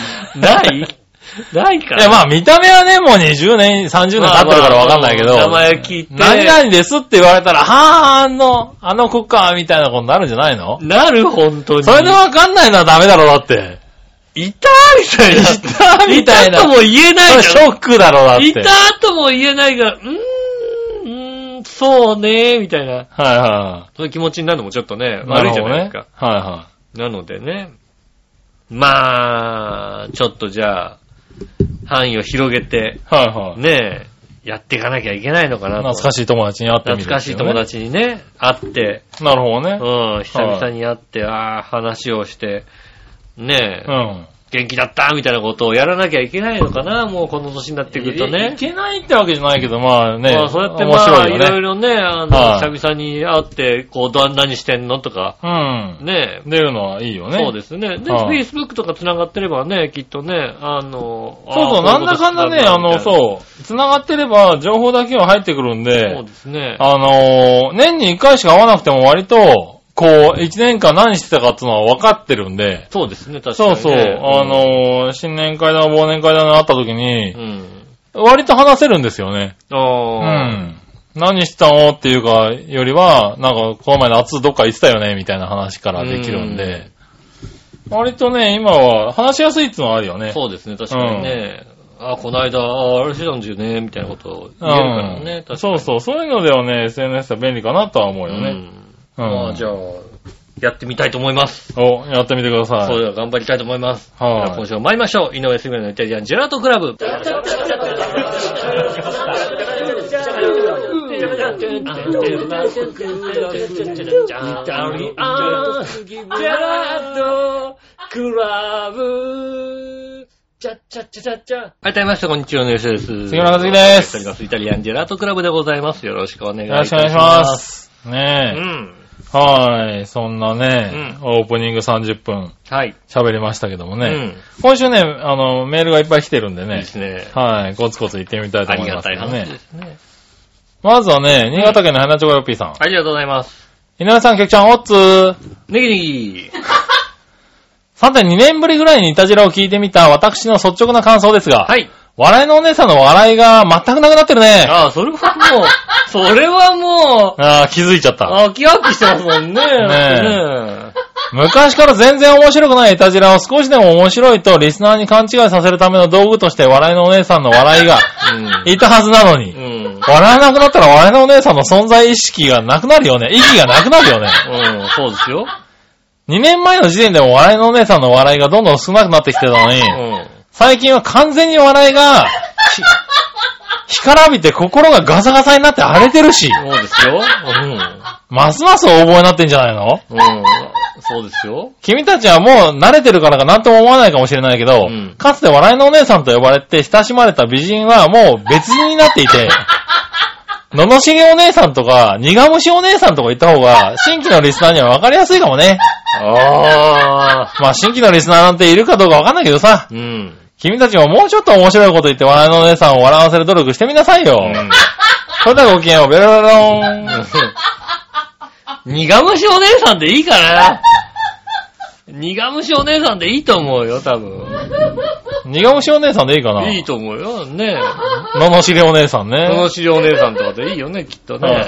い？ないかいや、まあ、見た目はね、もう20年、30年経ってるからわかんないけど、まあまあ名前聞いて何々ですって言われたら、はぁ、あの、あの子か、みたいなことになるんじゃないの？なる、本当に。それでわかんないのはダメだろう、だって。いたみたいな。いたみたいないたとも言えない。ショックだろうだって。いたとも言えないから、うーん、うーん、そうね、みたいな。はいはそういう気持ちになるのもちょっとね、い。悪いじゃないですか。るほどね。はなのでね。まあ、ちょっとじゃあ、範囲を広げて、いはい。はいはい。ねえ、やっていかなきゃいけないのかなと。懐かしい友達に会ってみる、懐かしい友。達にね、会って、なるほどね。うん、久々に会って、ああ、話をして、ねえ、うん。元気だったみたいなことをやらなきゃいけないのかな、もうこの年になってくるといいね。けないってわけじゃないけど、まあね。まあそうやって面まあ、い。ろいろね、あの、はい久々に会って、こう、どんなにしてんのとか、うん。ねえ、出るのはいいよね。そうですね。で、はい Facebook とか繋がってればね、きっとね、あの、そうそう、なんだかんだね、あの、うそう、繋がってれば情報だけは入ってくるんそうで、ですね。あのー、年に一回しか会わなくても割と、こう、一年間何してたかっていうのは分かってるんで、そうですね、確かに、ね。そうそう、あのー、新年会だ、忘年会だな、会った時うに、ん。割と話せるんですよね。あうあ、ん。何してたのっていうか、よりは、なんか、この前夏どっか行ってたよね、みたいな話からできるんで、割とね、今は話しやすいっていうのはあるよね。そうですね、確かにね。あ、この間、ああれしてたんですよね、みたいなことを言えるからね。確かにそうそう、そういうのではね、SNS は便利かなとは思うよね。うん。まあ、じゃあ、やってみたいと思います。お、やってみてください。そうでは頑張りたいと思います。はい今週も参りましょう。井上杉村のイタリアンジェラートクラブ。はい、どうもました。こんにちは、の吉です。杉村和樹ですイタリアンジェラートクラブでございます。よろしくお願いします。しくお願いします。うねん。え。はい。そんなね、オープニング30分はい。喋りましたけどもね。うん。今週ね、あの、メールがいっぱい来てるんでねいいで。すね。はい。コツコツ行ってみたいとあ思いますけどね。ですね。まずはね、新潟県の花チョコヨッピーさん。ありがとうございます。井上さん、局長、おっつー。ネギネギ。さて、2年ぶりぐらいにイタジラを聞いてみた私の率直な感想ですが、はい。笑いのお姉さんの笑いが全くなくなってるね。ああ、それはもう、それはもう、ああ、気づいちゃった。あきあきしてますもんね。ね昔から全然面白くないイタジラを少しでも面白いとリスナーに勘違いさせるための道具として笑いのお姉さんの笑いがいたはずなのに、うん。笑えなくなったら笑いのお姉さんの存在意識がなくなるよね。意義がなくなるよね。うん。うん、そうですよ。2年前の時点でも笑いのお姉さんの笑いがどんどん少なくなってきてたのに、うん。最近は完全に笑いが、ひ 干からびて心がガサガサになって荒れてるし、そうですよ。うん。ますます大覚えになってんじゃないの？うん。そうですよ。君たちはもう慣れてるからか何とも思わないかもしれないけど、うんかつて笑いのお姉さんと呼ばれて親しまれた美人はもう別人になっていて、罵りお姉さんとか、苦虫お姉さんとか言った方が、新規のリスナーには分かりやすいかもね。ああ。まあ新規のリスナーなんているかどうか分かんないけどさ、うん。君たちももうちょっと面白いこと言って笑いのお姉さんを笑わせる努力してみなさいよ。うん。それではごきげんよう、ベロベロローン。苦虫お姉さんでいいかな苦虫お姉さんでいいと思うよ、多分。苦虫お姉さんでいいかないいと思うよ、ね罵りお姉さんね。この資料お姉さんとかでいいよね、きっとね。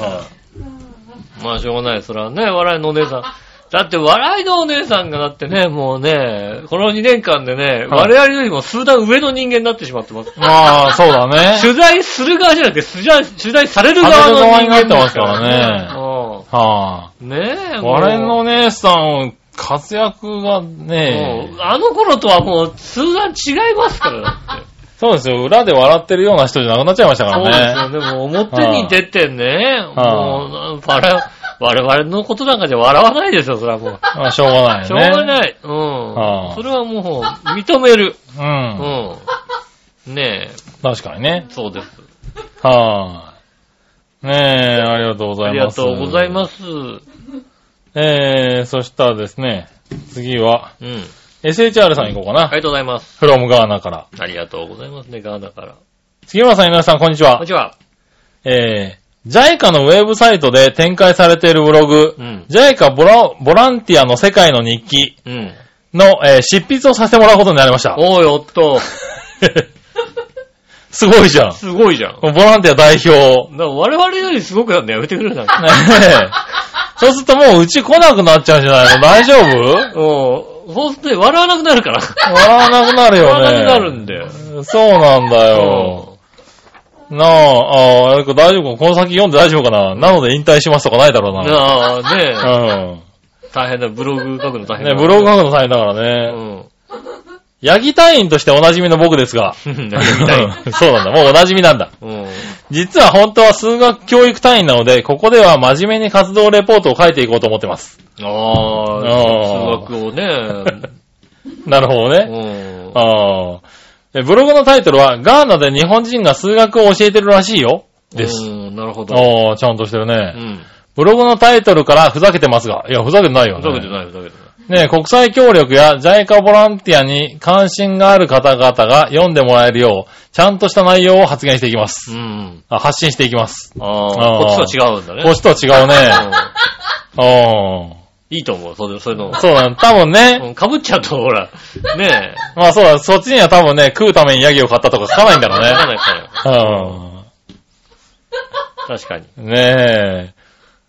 まあしょうがない、それはね、笑いのお姉さん。だって笑いのお姉さんがだってね、もうね、この2年間でね、はい我々よりも数段上の人間になってしまってます。まあ、そうだね。取材する側じゃなくて、取材取材される側の人間ますからねはうん。ねえ、あ、もう我のお姉さん、活躍がねもう、あの頃とはもう数段違いますから、だって。そうですよ、裏で笑ってるような人じゃなくなっちゃいましたかそうですらね。よ。でも表に出てね、はもう、我々我々のことなんかじゃ笑わないですよ、それはもう。まあ、しょうがないしょう。がない。うはあん。それはもう、認める。う。うんん。ねえ、確かにね。そうです。はい。ねえ、ありがとうござありがいます。とうございます。えー、そしたらですね、次は、うん。SHR さん行こうかな。ありがとうございます。from ガーナから。ありがとうございますね、ガーナから。杉村さん、井上さん、こんにちはこんに。ちは。えー、JICA のウェブサイトで展開されているブログ、うん。JICA ボラボランティアの世界の日記うん。の、えー執筆をさせてもらうことになりました。おーよっと。すごいじゃん。すごいじゃん。ボランティア代表。我々よりすごくなんだやめてくれるなんて。ねえそうするともううち来なくなっちゃうんじゃないの？大丈夫？うん。そうするとね、笑わなくなるから。笑わなくなるよね。笑わなくなるんだよ。そうなんだよ。なあ、ああ、大丈夫かこの先読んで大丈夫かななので引退しますとかないだろうな。ああ、ねうん。大変だ。ブログ書くの大変だ。ね、ブログ書くの大変だからうね。ん。ヤギ隊員としておなじみの僕ですが。何が見たいそうなんだ。もうおなじみなんだ。うん。実は本当は数学教育隊員なので、ここでは真面目に活動レポートを書いていこうと思ってます。ああ、あー数学をね。なるほどうね。ん。ああ。えブログのタイトルは、ガーナで日本人が数学を教えてるらしいよ。です。うん、なるほど。ああ、ちゃんとしてるね。うん。ブログのタイトルからふざけてますが。いや、ふざけてないよね。ふざけてない、ふざけてない。ね国際協力や JICA ボランティアに関心がある方々が読んでもらえるよう、ちゃんとした内容を発言していきます。うん。あ発信していきます。ああこっちとは違うんだね。こっちとは違うね。うんうん。いいと思う、そうそういうの。そうだね。多分ね。うんかぶっちゃうと、ほら、ねえ。まあそうだ、そっちには多分ね、食うためにヤギを買ったとか書かないんだろうわかんね。ないからよ。う確かに。ん。ねえ。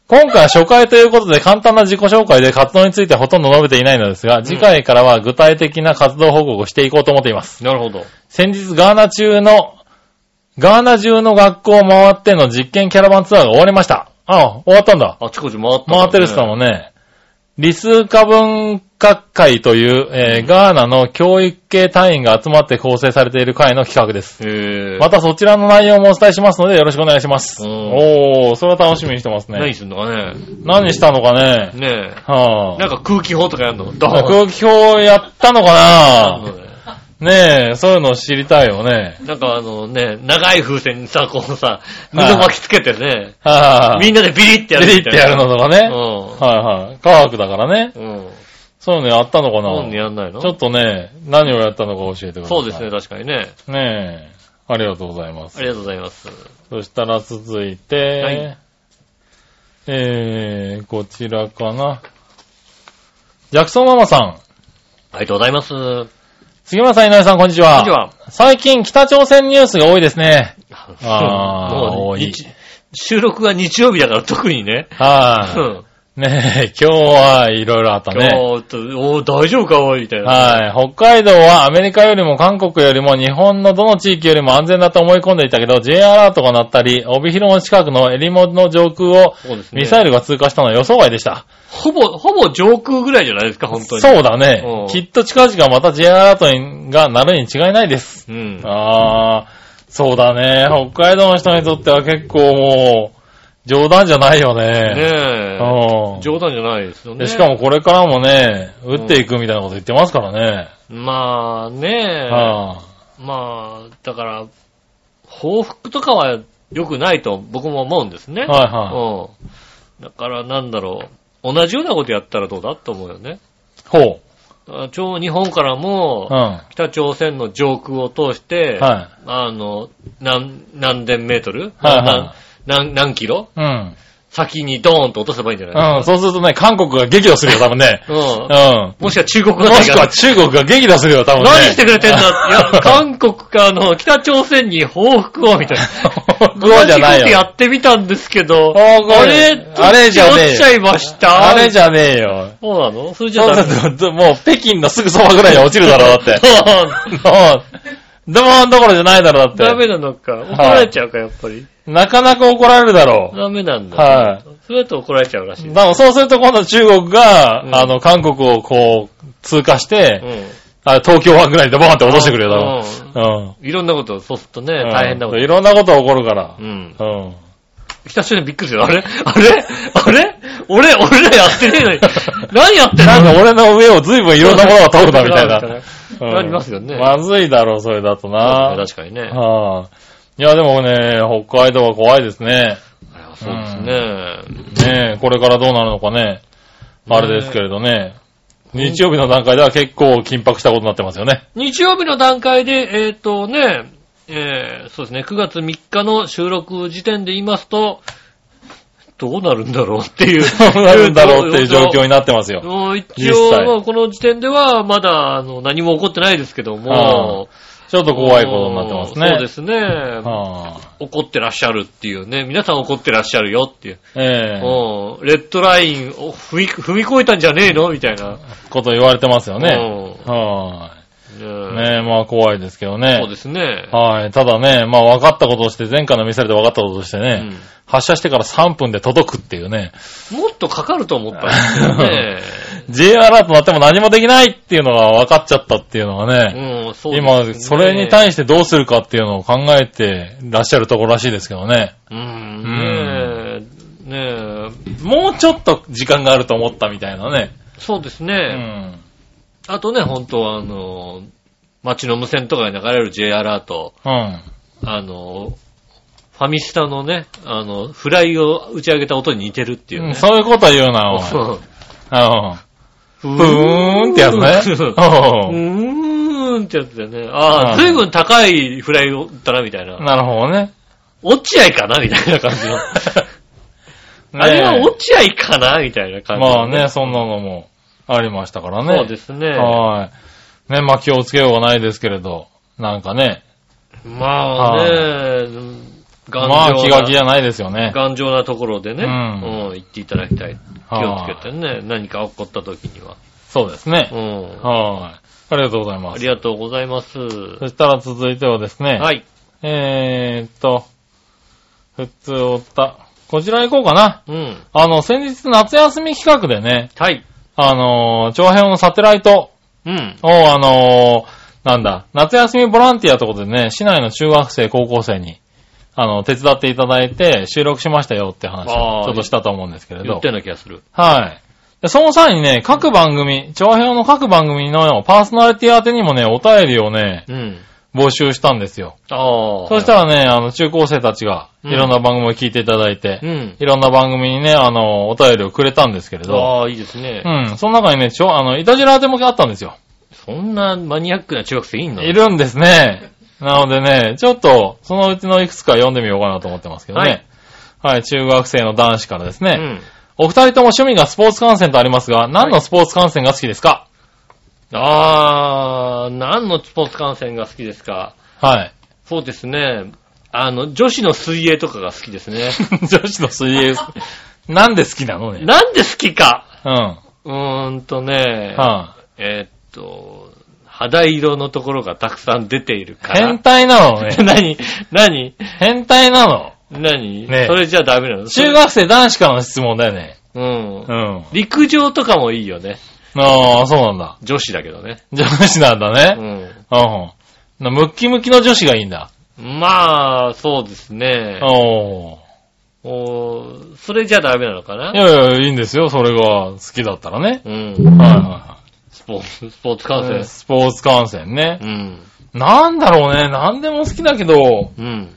今回は初回ということで簡単な自己紹介で活動についてほとんど述べていないのですが、次回からは具体的な活動報告をしていこうと思っています。なるほど。先日ガーナ中の、ガーナ中の学校を回っての実験キャラバンツアーが終わりました。ああ、終わったんだ。あちこち回ったね。回ってるっすかもんね。理数化文化会という、えーガーナの教育系隊員が集まって構成されている会の企画です。またそちらの内容もお伝えしますのでよろしくお願いします。うんおー、それは楽しみにしてますね。何すんのかね。何したのかね。ねはえ。なんか空気砲とかやんの？空気表やったのかな？ねねえ、そういうの知りたいよね。なんかあのね、長い風船にさ、こうさ、布はい巻きつけてね、はい、みんなでビリってやるビリみたいな。ってやるのとかね。うはいはい。科学だからね。ん。うん。そういうのやったのかな何でやんないの？ちょっとね、何をやったのか教えてください。そうですね、。確かにね。ねえ。ありがとうございます。ありがとうございます。そしたら続いて、はいえー、こちらかな。ジャクソンママさん。ありがとうございます。こん杉村さん、井上さん、こんにちは。にちは。最近、北朝鮮ニュースが多いですね。あーもう多い日収録が日曜日だから特にね。はい、うん。ねえ、今日はいろいろあったね。今日と、おー大丈夫かおい、みたいな。はい。北海道はアメリカよりも韓国よりも日本のどの地域よりも安全だと思い込んでいたけど、J アラートが鳴ったり、帯広の近くの襟裳の上空を。ミサイルが通過したのは予想外でした。ほぼ、ほぼ上空ぐらいじゃないですか、本当に。そうだねうん。きっと近々また J アラートが鳴るに違いないです。う。うん。あー、そうだね。北海道の人にとっては結構もう、冗談じゃないよねね。え。うん冗談じゃないですよね。でしかもこれからもね、撃っていくみたいなこと言ってますからね。まあね、はまあ、だから、報復とかは良くないと僕も思うんですね。いはいはうん。だからなんだろう。同じようなことやったらどうだと思うよね。い。ほあちょ日本からも。北朝鮮の上空を通して、はあの、何、何千メートル、はいは何、何キロ？い。うん。先にドーンと落とせばいいんじゃない？うん。そうするとね、韓国が激怒するよ、多分ね。うん。うん。もしくは中国もがしくは中国が激怒するよ、多分ね。何してくれてんだいや、韓国か、あの、北朝鮮に報復を、みたいな。グオじゃない同じことやよ。ってみたんですけど、ああれ、あれじゃねえよ落ちちゃいました？あれじゃねえよ。そうなの？それじゃダメ。もう北京のすぐそばぐらいに落ちるだろう、だって。も う、ドーンどころじゃないだろう、だって。ダメなのか。怒られちゃうか、やっぱり。なかなか怒られるだろう。ダメなんだ。はい。それだと怒られちゃうらしい。だからそうすると今度中国が、うんあの、韓国をこう、通過して、うん。あ東京湾ぐらいでボーンって落としてくるよ、多うん分。うん。いろんなこと、そうするとね、大変なこと。いろんなこと起こるからう。ん。うん。北朝鮮びっくりする。あれ？あれ？あれ？俺、俺らやってねえのに。何やってんの？なんか俺の上を随分いろんなものが通るな、みたいな。うんなりますよねまずいだろう、それだとな。確かにね。はあ、いや、でもね、北海道は怖いですね。そうですね。ねえ、これからどうなるのかね。あれですけれどね。日曜日の段階では結構緊迫したことになってますよね。日曜日の段階で、えっ、とね、えーそうですね、9月3日の収録時点で言いますと、どうなるんだろうっていう。どうなるんだろうっていう状況になってますよ。も う一実応、この時点ではまだあの何も起こってないですけども、ちょっと怖いことになってますね。そうですね。はあ、怒ってらっしゃるっていうね。皆さん怒ってらっしゃるよっていう。ええうんレッドラインを踏み踏み越えたんじゃねえのみたいな。こと言われてますよね。うんはねい。ねえ、まあ怖いですけどね。そうですね。はい。ただね、まあ分かったこととして、前回のミサイルで分かったこととしてね、うん発射してから3分で届くっていうね、もっとかかると思ったんですけどね。J アラートなっても何もできないっていうのが分かっちゃったっていうのはね、うん、そうですね今、それに対してどうするかっていうのを考えてらっしゃるところらしいですけどね。うん、ねえ、ねえ、もうちょっと時間があると思ったみたいなね。そうですうね。ん。あとね、本当はあの、街の無線とかに流れる J アラート、うん。あの、ファミスタのね、あの、フライを打ち上げた音に似てるっていうね。うんそういうこと言うな、おいそううん。ふふーんってやつね。ううんーんってやつだよね。ああ、うんずいぶん高いフライを打ったな、みたいな。なるほどね。落合かなみたいな感じの。あれは落合かなみたいな感じの。まあね、そんなのもありましたからね。そうですね。はい。ね、まあ気をつけようがないですけれど、なんかね、まあね、頑丈な、まあ気が気じゃないですよね。頑丈なところでね、ううんん、言っていただきたい。気をつけてね、何か起こった時には。そうですねう。ん。はい。ありがとうございますあり。がとうございます。そしたら続いてはですね、はい。えーっと、普通おった。こちら行こうかな。うん。あの、先日夏休み企画でね、はい。あのー、長編のサテライトうん。を、あのー、なんだ、夏休みボランティアということでね、市内の中学生、高校生に、あの、手伝っていただいて収録しましたよって話あーをちょっとしたと思うんですけれど言った。ような気がする。はい。でその際にね、各番組、長編の各番組のパーソナリティ宛てにもね、お便りをね、うん。募集したんですよ。ああ。そしたらね、あの、中高生たちが、うんいろんな番組を聞いていただいて、うん。いろんな番組にね、あの、お便りをくれたんですけれど、ああ、いいですね。うん、その中にね、ちょ、あの、いたじら宛てもあったんですよ。そんなマニアックな中学生いんの？いるんですね。なのでね、ちょっと、そのうちのいくつか読んでみようかなと思ってますけどね。はい。中学生の男子からですね。うん。お二人とも趣味がスポーツ観戦とありますが、何のスポーツ観戦が好きですか？ああ、何のスポーツ観戦が好きですか？はい。そうですね。あの、女子の水泳とかが好きですね。女子の水泳、なんで好きなのね？なんで好きか？うん。はうーんとね、あ、えーっと、肌色のところがたくさん出ているから。変態なのね。何何？変態なの。何、ねそれじゃダメなの中学生男子からの質問だよね。うんう。ん。陸上とかもいいよね。ああ、そうなんだ。女子だけどね。女子なんだうね。ん。うん。なムッキムキの女子がいいんだ。まあ、そうですね。おー。おーそれじゃダメなのかな？いやいや、いいんですよ。それが好きだったらね。うん。はいはスポーツ、スポーツ観いはい。戦。スポーツ観戦ねう。ん。なんだろうね。なんでも好きだけど、うん。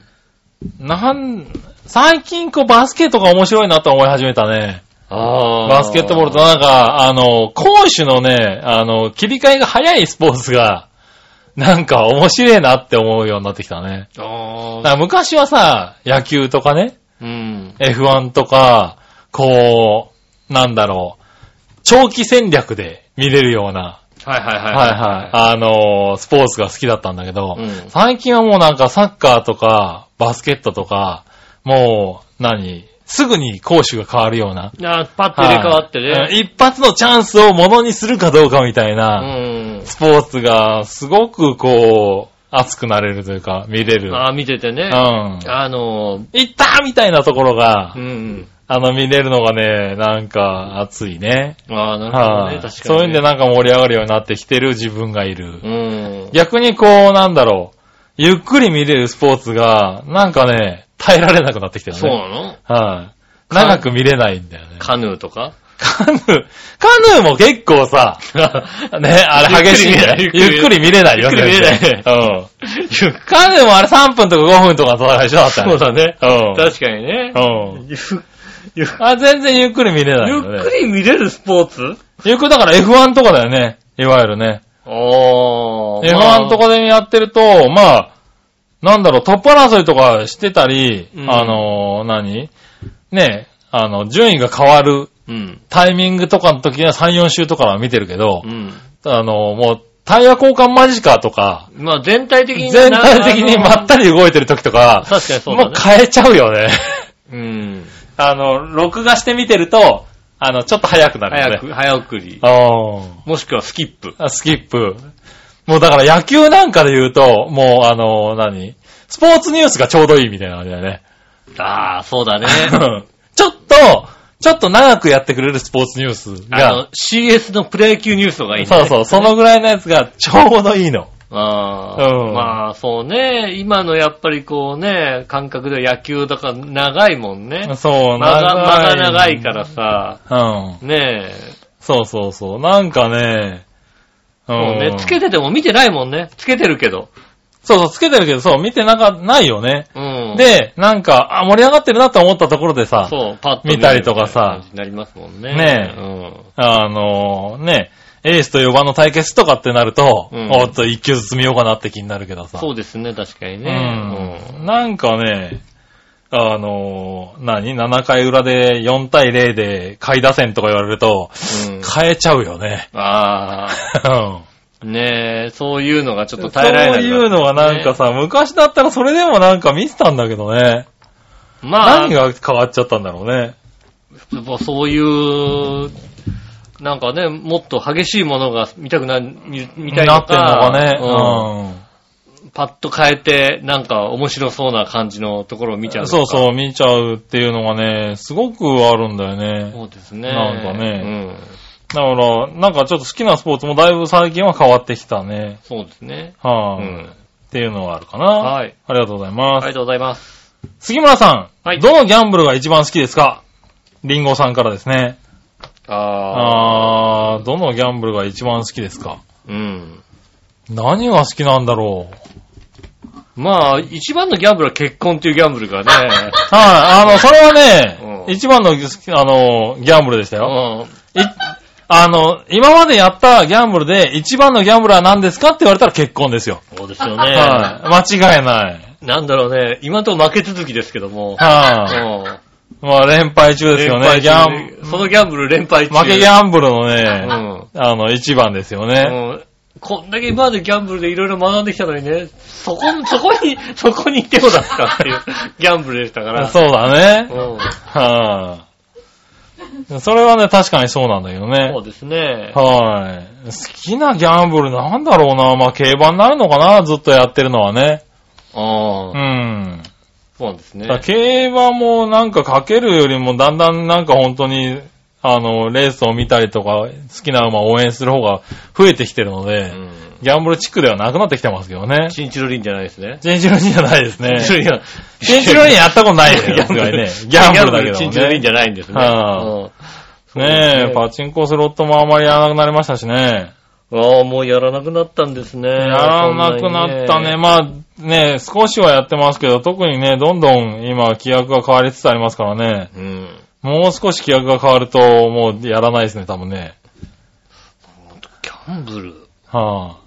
なん、最近こうバスケとか面白いなと思い始めたね。ああ。バスケットボールとなんか、あの、攻守のね、あの、切り替えが早いスポーツが、なんか面白いなって思うようになってきたね。あ昔はさ、野球とかね、うん。F1 とか、こう、なんだろう、長期戦略で見れるような、はいはいはい。はいはい、あのースポーツが好きだったんだけど、うん最近はもうなんかサッカーとか、バスケットとか、もう、何？すぐに攻守が変わるような。あーパッと入れ替わってはいね。一発のチャンスをものにするかどうかみたいうな、ん。スポーツがすごくこう、熱くなれるというか、見れる。ああ、見ててね。うん。あのー、いったみたいなところが、うん。あの、見れるのがね、なんか熱いね。ああ、なるほどはい、ね。確かにね。そういうんでなんか盛り上がるようになってきてる自分がいる。うん。逆にこう、なんだろう、ゆっくり見れるスポーツが、なんかね、耐えられなくなってきてるね。そうなの？はい、長く見れないんだよね。カヌーとか？カヌー、カヌーも結構さ、ね、あれ激しいんだよ。ゆっくり見れないよ。ゆっくり見れないうん。カヌーもあれ3分とか5分とかとかでしょだったらそうだね。うん。確かにね。うん。ゆゆあ、全然ゆっくり見れないね。っくり見れるスポーツ？ゆっくりだから F1 とかだよね。いわゆるね。おー。F1 とかでやってると、まあ、なんだろう、トップ争いとかしてたり、うんあのー、何？ねあの、順位が変わるうん。タイミングとかの時には3、4週とかは見てるけどう、ん。あのー、もう、タイヤ交換間近とか、まあ全体的にね全体的にまったり動いてる時とか、確かにそうだねもう変えちゃうよね。うん。あの、録画して見てると、あの、ちょっと早くなるよね。早く、早送り。もしくはスキップ。あスキップ。もうだから野球なんかで言うと、もうあの、何？スポーツニュースがちょうどいいみたいな感じだよね。ああ、そうだね。ちょっと、ちょっと長くやってくれるスポーツニュースあがの、、CS のプロ野球ニュースとかいいね。そうそう、そのぐらいのやつがちょうどいいの。ああ、うんまあそうね、今のやっぱりこうね、感覚で野球だから長いもんね。そう、間が、間がい長いから。さ、うん。ねえ、そうそうそう。なんかね、うもうね、つけてても見てないもんね。つけてるけど。そうそう、つけてるけど、そう、見てなか、ないよね。うん。、で、なんか、あ、盛り上がってるなと思ったところでさ、そう、パッと見たりとかさなりますもんね。ねえうん。あのね、エースと4番の対決とかってなると、うんおっと一球ずつ見ようかなって気になるけどさ。そうですね、確かにうね。ん。なんかね、あの何 ?7 回裏で4対0で下位打線とか言われると、うん。うん変えちゃうよね。あうんあ、ねえ、そういうのがちょっと耐えられない、そういうのがなんか、さ、昔だったらそれでもなんか見てたんだけどね。まあ、何が変わっちゃったんだろうね。やっぱそういう、なんかね、もっと激しいものが見たくな、見見たいのなってんのか、かね。うんうんパッと変えて、なんか面白そうな感じのところを見ちゃうそうそう、見ちゃうっていうのがね、すごくあるんだよね。そうですね。なんかねだから、なんかちょっと好きなスポーツもだいぶ最近は変わってきたね。うん。そうですね。はい、うん。っていうのがあるかな。はい。ありがとうございます。ありがとうございます。杉村さん、はいどのギャンブルが一番好きですか？リンゴさんからですね。ああー、どのギャンブルが一番好きですか？ー。うん。何が好きなんだろう？まあ、一番のギャンブルは結婚っていうギャンブルがね。はい、あの、それはね、うん一番の、あの、ギャンブルでしたよ。うん。いあの、今までやったギャンブルで一番のギャンブルは何ですかって言われたら結婚ですよ。そうですよね。はい。間違いない。なんだろうね。今のところ負け続きですけども。はい。うん。まあ連敗中ですよね。ギャン、そのギャンブル連敗中。負けギャンブルのうね、ん。あの、一番ですよね。うんこんだけ今までギャンブルでいろいろ学んできたのにね、そこ、そこに、そこに手を出すかっていう ギャンブルでしたから。そうだね。うん。はい。それはね、確かにそうなんだけどねそう。ですね。はい。好きなギャンブルなんだろうな。まあ、競馬になるのかなずっとやってるのはね。あうあ、ん。そうなんですねだから。競馬もなんかかけるよりもだんだんなんか本当に、あの、レースを見たりとか、好きな馬を応援する方が増えてきてるので、うん。ギャンブル地区ではなくなってきてますけどね。チンチロリンじゃないですね。チンチロリンじゃないですね。チンチロリンはチンチロリンやったことないですよ、ギャンブルさすがにね。ギャンブルだけどチンチロリンじね。ゃないんですね。はうんねえ、パチンコスロットもあまりやらなくなりましたしね。ああ、もうやらなくなったんですね。やらなくなったね。まあね、少しはやってますけど、特にね、どんどん今規約が変わりつつありますからね。うん。もう少し規約が変わると、もうやらないですね、多分ね。ギャンブル、は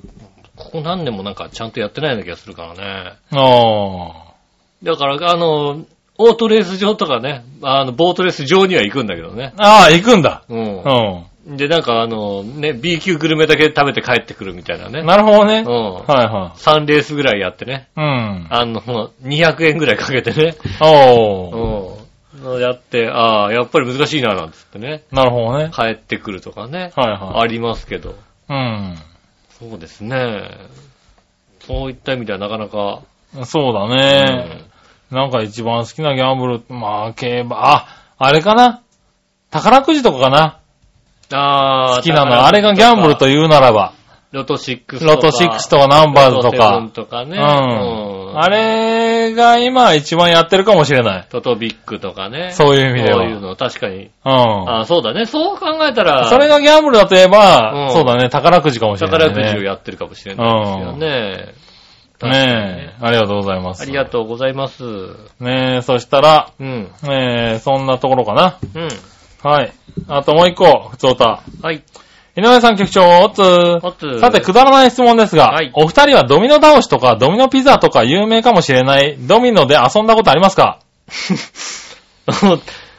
ここ何年もなんかちゃんとやってないような気がするからね。あ、あだから、あの、オートレース場とかね、あの、ボートレース場には行くんだけどね。あ。ああ、行くんだ。う。うんで、なんかあの、ね、B 級グルメだけ食べて帰ってくるみたいなね。ん。なるほどね。うん。はいは3レースぐらいやってね。い。うん。あの、200円ぐらいかけてね。おー。うん。やって、ああ、やっぱり難しいな、なんつってね。なるほどね。帰ってくるとかね。はいはありますけど。い。うん。そうですね。そういった意味ではなかなか。そうだね。なんか一番好きなギャンブル、まあ、競馬、あ、あれかな？宝くじとかかな？ああ、好きなの。あれがギャンブルと言うならば。ロト6とか。ロト6とかナンバーズとロトか7。とかね。うん。うんあれが今一番やってるかもしれない。トトビックとかね。そういう意味ではそういうの、確かに。うん。ああ、そうだね。そう考えたら、それがギャンブルだと言えば、うんそうだね、宝くじかもしれない、ね。宝くじをやってるかもしれないですよね。確かにねえ、ありがとうございます。ありがとうございます。ねえ、そしたら、うん。ねえ、そんなところかな。うん。はい。あともう一個、ふつおた。はい。井上さん局長、おつおつさて、くだらない質問ですが、はいお二人はドミノ倒しとかドミノピザとか有名かもしれないドミノで遊んだことありますか？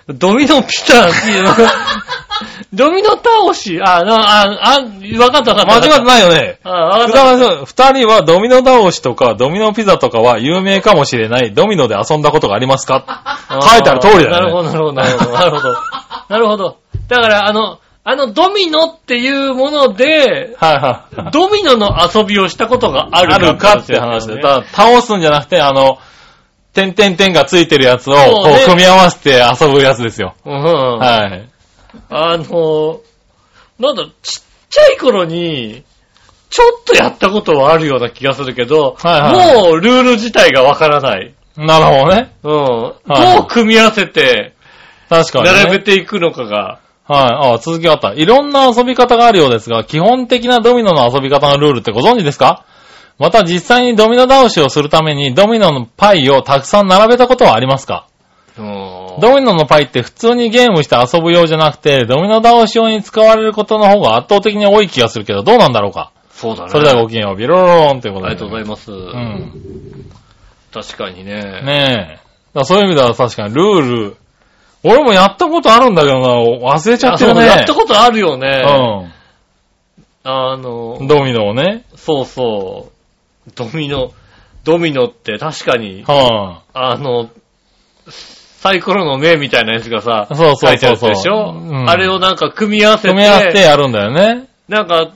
ドミノピザっていうの？ドミノ倒し、あ、なあ、あ、わかったわかった。間違ってないよね。あ、わかっ福沢さん、二人はドミノ倒しとかドミノピザとかは有名かもしれない。ドミノで遊んだことがありますか？た。書いてある通りだよねなるほど、なるほど、なるほど。なるほど。なるほど。だから、あの、あの、ドミノっていうもので、はいはい。ドミノの遊びをしたことがあるあるかって話で。ねだ倒すんじゃなくて、あの、点々点がついてるやつを、こう組み合わせて遊ぶやつですよ。うん。はい。あの、なんだ、ちっちゃい頃に、ちょっとやったことはあるような気がするけど、はいはいもうルール自体がわからない。なるほどね。うん。はいどう組み合わせて、確かに、ね。並べていくのかが。はい。あ、続きがあった。いろんな遊び方があるようですが、基本的なドミノの遊び方のルールってご存知ですか？また実際にドミノ倒しをするためにドミノのパイをたくさん並べたことはありますか？うんドミノのパイって普通にゲームして遊ぶ用じゃなくて、ドミノ倒し用に使われることの方が圧倒的に多い気がするけど、どうなんだろうか？そうだね。それではごきげんよう、ビロロローンということで。ありがとうございます。うん。確かにね。ねえ。そういう意味では確かにルール、俺もやったことあるんだけどな、忘れちゃってるね。やったことあるよね。うあのん。、ドミノをね。そうそう。ドミノ、ドミノって確かに、はあの、サイコロの目みたいなやつがさ、そうそうそうそうでしょ、うんあれをなんか組み合わい。せて、組み合わせてやるんだよね。なんか、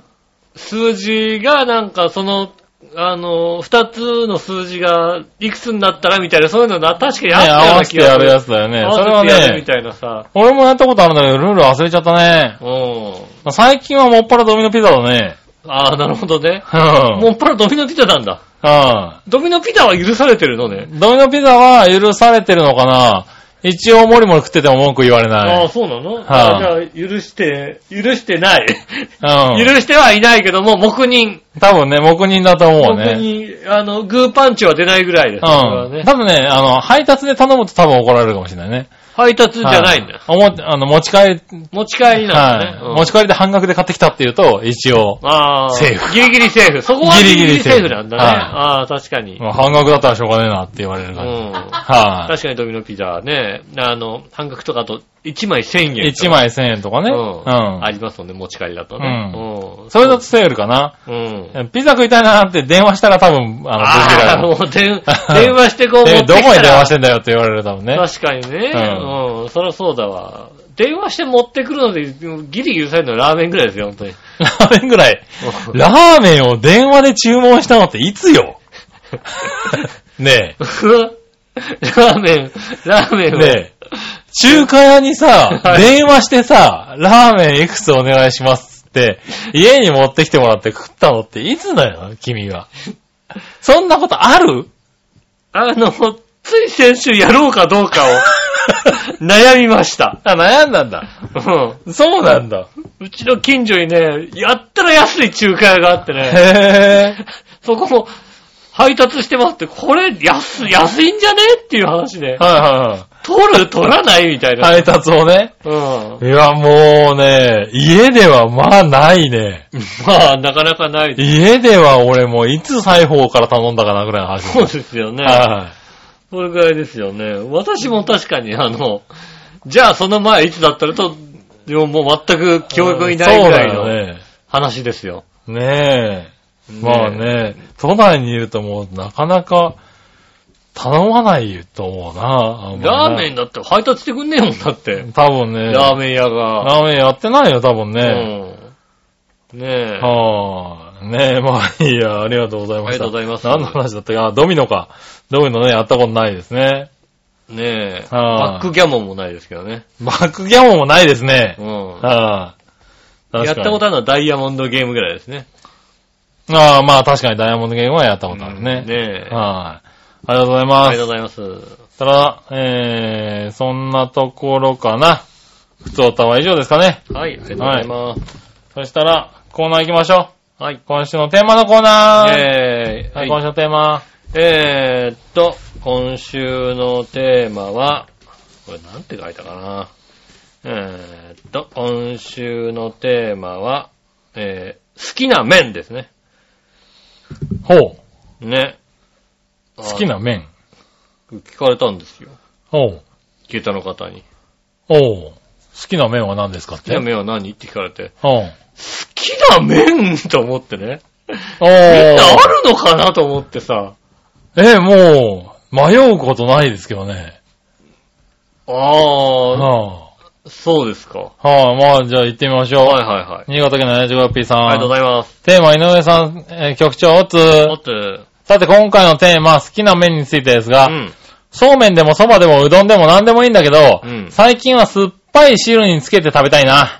数字がなんかその、あの、二つの数字がいくつになったらみたいな、そういうのな、確かにね、あったよう合わな気がする。せてやるやつだよね。合それはわせてやるみね、たいなさ。俺もやったことあるんだけど、ルール忘れちゃったね。うん。最近はもっぱらドミノピザだね。ああ、なるほどね。うん。もっぱらドミノピザなんだ。うん。ドミノピザは許されてるのね。ドミノピザは許されてるのかな一応もりもり食ってても文句言われああ、ない。そうなの、はいあじゃあ、許して、許してない。うん。許してはいないけども、黙認。多分ね、黙認だと思う黙ね。認、あの、グーパンチは出ないぐらいです。うこれはねん。多分ね、あの、配達で頼むと多分怒られるかもしれないね。配達じゃないんだよ。も、あの、持ち帰り、持ち帰りなんだね。はい。持ち帰りで半額で買ってきたっていうと、一応、ああ。セーフギリギリセーフ。そこはギリギリセーフなんだね。はいああ、確かに。まあ半額だったらしょうがねえなって言われるう感じ。ん。はい。確かにドミノピザはね、あの、半額とかと1枚1000円とか。1枚1000円とかね。うん。うん。ありますもんね、持ち帰りだとね。うん。それだとセールかな。うん。ピザ食いたいなって電話したら多分、あの、ああ、ぶち切られる。もう電 電話してこう持ってきたら。えどこに電話してんだよって言われる多分ね。確かにね。ううん。そりゃそうだわ。電話して持ってくるので、ギリギリされるのはラーメンぐらいですよ、本当に。ラーメンぐらい。ラーメンを電話で注文したのっていつよ？ね ラーメン、ラーメえ。ンを。ねえ。中華屋にさ、はい電話してさ、ラーメンいくつお願いしますって、家に持ってきてもらって食ったのっていつだよ、君は。そんなことある？あの、つい先週やろうかどうかを 悩みました。あ、悩んだんだ。うん。そうなんだ。うちの近所にね、やったら安い中華屋があってね、へぇ そこも配達してますって、これ安、安いんじゃね？っていう話で、ー。はいはい取る取らないみたいな。はい。配達をね。うん。いや、もうね、家ではまあないね。まあ、なかなかない。家では俺もういつ裁縫から頼んだかなぐらいの話そうですよね。はそれぐらいですよね。私も確かに、あの、じゃあその前いつだったらと、でももう全く記憶にないぐらいそうだよのね。話ですよ。ねえ。まあね、都内にいるともうなかなか頼まないと思うな。ラーメンだって配達してくんねえもんだって。多分ね。ラーメン屋が。ラーメンやってないよ、多分ね。うん。ねえ。はあ、ねえ、まあいいや、ありがとうございました。ありがとうございます何の話だったか、あドミノか。ドミノね、やったことないですね。ねえ。はあバックギャモンもないですけどね。バックギャモンもないですねう。ん。はあ、やったことああるのはダイヤモンドゲームぐらいですね。る。ああ、まあ確かにダイヤモンドゲームはやったことあるね。ねえ。はい。ありがとうございあますりがとう。ございます。たら、えー、そんなところかな。普通歌は以上ですかね。はい、ありがとうございます。そしたら、コーナー行きましょう。はい。今週のテーマのコーナー。えー、はい、今週のテーマ。えーっと、今週のテーマは、これなんて書いたかな。えーっと、今週のテーマは、えー、好きな麺ですね。ほう。ね。好きな麺。あ聞かれたんですよ。ほう。聞いたの方に。ほう。好きな麺は何ですかって？好きな麺は何？って聞かれて、うん。好きな麺と思ってね。おみんなあー。るのかなと思ってさ。え、もう、迷うことないですけどね。ああ、はそうですか。あ、はあ、まあ、じゃあ行ってみましょう。はいはいはい。新潟県の 75P さん。ありがとうございます。テーマ、井上さん、えー局長、おつおっ。と、さて、今回のテーマ、好きな麺についてですが、うん。そうめんでもそばでもうどんでも何でもいいんだけど、うん最近は酸っぱい汁につけて食べたいな。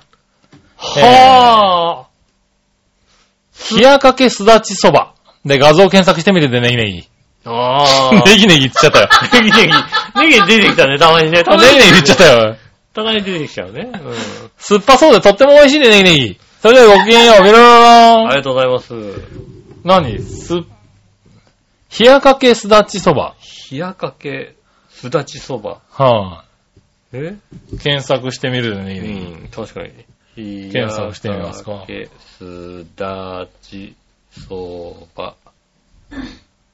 はあ。冷やかけすだちそば。で、画像検索してみててネギネギ。ああ。ネギネギ言っちゃったよ。ネギネギ。ネギ出てきたね、たまにね。ネギネギ言っちゃったよ。たまに出てきちゃうね。うん。酸っぱそうでとっても美味しいね、ネギネギ。それではごきげんよう、ビロロローンありがとうございます。何？す、冷やかけすだちそば。冷やかけ、すだちそば。はえ？い、検索してみるね、ネギう。ん、確かに。冷検索してみますかやかけ、すだちそば。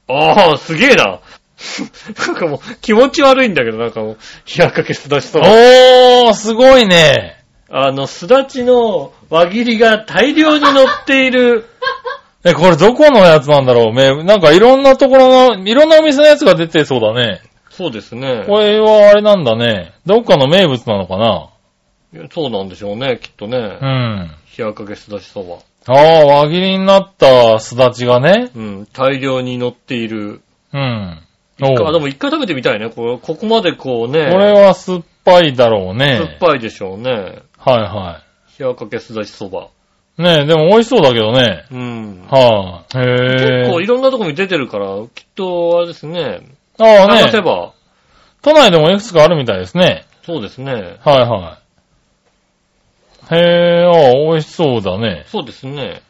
ああ、すげえな。なんかもう気持ち悪いんだけど、なんかもう、冷やかけすだちそば。おー、すごいね。あの、すだちの輪切りが大量に乗っている。え、これどこのやつなんだろう？めなんかいろんなところの、いろんなお店のやつが出てそうだね。そうですね。これはあれなんだね。どっかの名物なのかな？そうなんでしょうね、きっとねう。ん。冷やかけすだちそば。ああ、輪切りになったすだちがね。うん、大量に乗っている。うん。お一回あ、でうも一回食べてみたいね。これここまでこうね。これは酸っぱいだろうね。酸っぱいでしょうね。はいは冷やかけすだちそば。い。ねえ、でも美味しそうだけどね。うん。はい、へえ。結構いろんなとこに出てるから、きっと、あれですね。ああね。探せば、都内でもいくつかあるみたいですね。そうですね。はいはい。へえ、ああ、美味しそうだね。そうですね。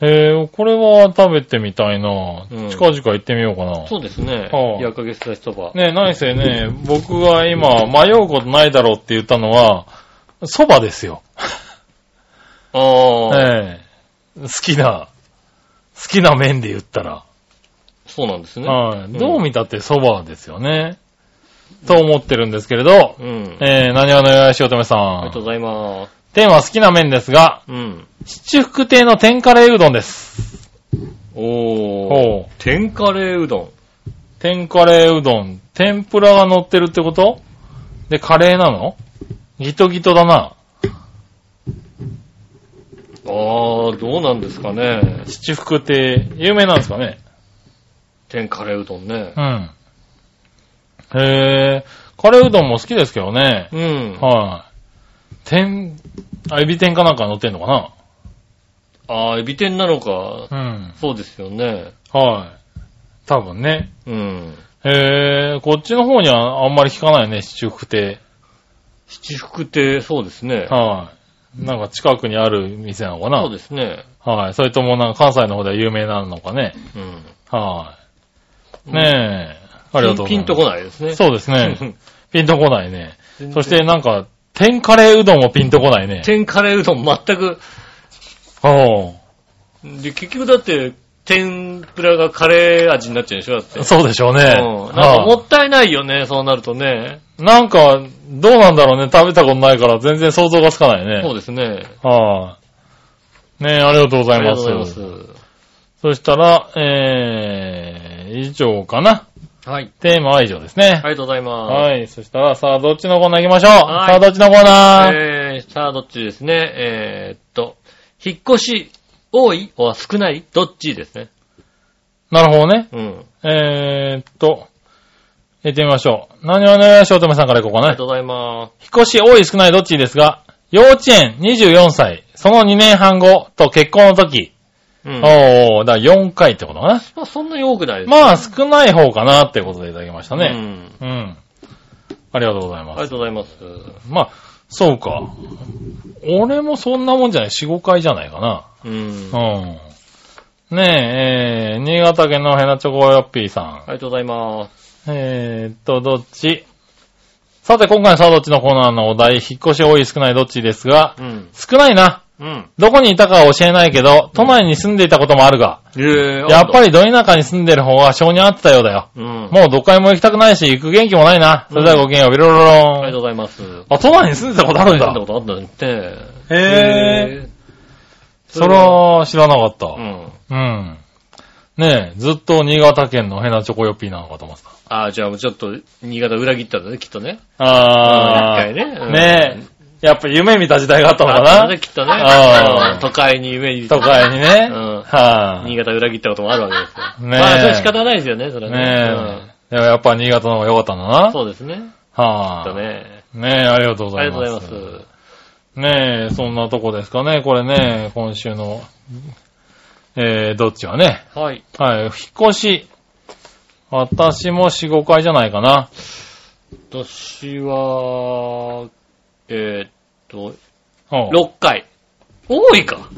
へえ、これは食べてみたいな。うん近々行ってみようかな。そうですね。はあ冷やかけすだちそば。ねえ、何せね、僕が今迷うことないだろうって言ったのは、蕎麦ですよ。ああ、ええ好きな、好きな麺で言ったら。そうなんですね。はい。んどう見たって蕎麦ですよね。と思ってるんですけれど、うん。えー、何話のよやしおとめさん。ありがとうございまテーマは好きな麺ですが、す。うん。七福亭の天カレーうどんです。おほー。天カレーうどん。天カレーうどん。天ぷらが乗ってるってこと？で、カレーなの？ギトギトだな。あー、どうなんですかね。七福亭、有名なんですかね天カレーうどんねう。ん。へー、カレーうどんも好きですけどね。うん。はい。天、あ、エビ天かなんか乗ってんのかなあー、エビ天なのか。うん。そうですよね。はい。多分ね。うん。へー、こっちの方にはあんまり聞かないね、七福亭。七福亭、そうですね。はい。なんか近くにある店なのかな？そうですね。はい。それともなんか関西の方では有名なのかね？うん。はい。ねえ。ありがとうございます。ピンとこないですね。そうですね。ピンとこないね。そしてなんか、天カレーうどんもピンとこないね。天カレーうどん全く、おで、結局だって、天ぷらがカレー味になっちゃうでしょ？だって。そうでしょうね。うん。なんかもったいないよね、そうなるとね。なんか、どうなんだろうね。食べたことないから全然想像がつかないね。そうですね。はい。ねえ、ありがとうござありがいます。とうございます。そしたら、えー、以上かな。はい。テーマは以上ですね。ありがとうございます。はい。そしたら、さあ、どっちのコーナー行きましょう。はいさあ、どっちのコーナー、えー、さあ、どっちですね。えーっと、引っ越し、多い？は少ない？どっちですね？なるほどね。うん。えーっと、行ってみましょう。何話のよしおとめさんから行こうかな。ありがとうございま引っ越し多い少ないどっちですが、幼稚園24歳、その2年半後と結婚の時、す。うん。おー、だから4回ってことかな。まあ、そんなに多くないです。まあ、少ない方かなってことでいただきましたうね。ん。うん。ありがとうございありがます。とうございます。まあ、そうか。俺もそんなもんじゃない。4、5回じゃないかな。うん。うん。ねえ、えー、新潟県のヘナチョコヨッピーさん。ありがとうございます。えーっと、どっち？さて、今回のさあどっちのコーナーのお題、引っ越し多い少ないどっちですが、うん。少ないな。うん。どこにいたかは教えないけど、都内に住んでいたこともあるが、ええやっぱり。りど田舎に住んでる方が性に合ってたようだよ。うん。もうどっかにも行きたくないし、行く元気もないな。それではごきげんよう、ビロロロン。ありがとうございます。あ、都内に住んでたことあるんだそんな。ことあったんだって。へえ。そそれは知らなかった。うん。うん。ねえ、ずっと新潟県のヘナチョコヨッピーなのかと思ってた。ああ、じゃあもうちょっと、新潟裏切ったんだね、きっとね。あ一回ねうんねえ、やっぱ夢見た時代があったのかなね、きっとね。都会に夢に。都会にね。うんは新潟裏切ったこともあるわけですよ。ねえまあ、それ仕方ないですよね、それい。はねえ。でもやっぱ新潟の方が良かったんだうんな。そうですね。はだい。ね。ねえ、ありがとうごありざいまがとうございす。ます。ねえ、そんなとこですかね。これね、今週の、えー、どっちはね。はい。はい、引っ越し。私も4、5回じゃないかな。私は、えーっと、うん6回。多いか。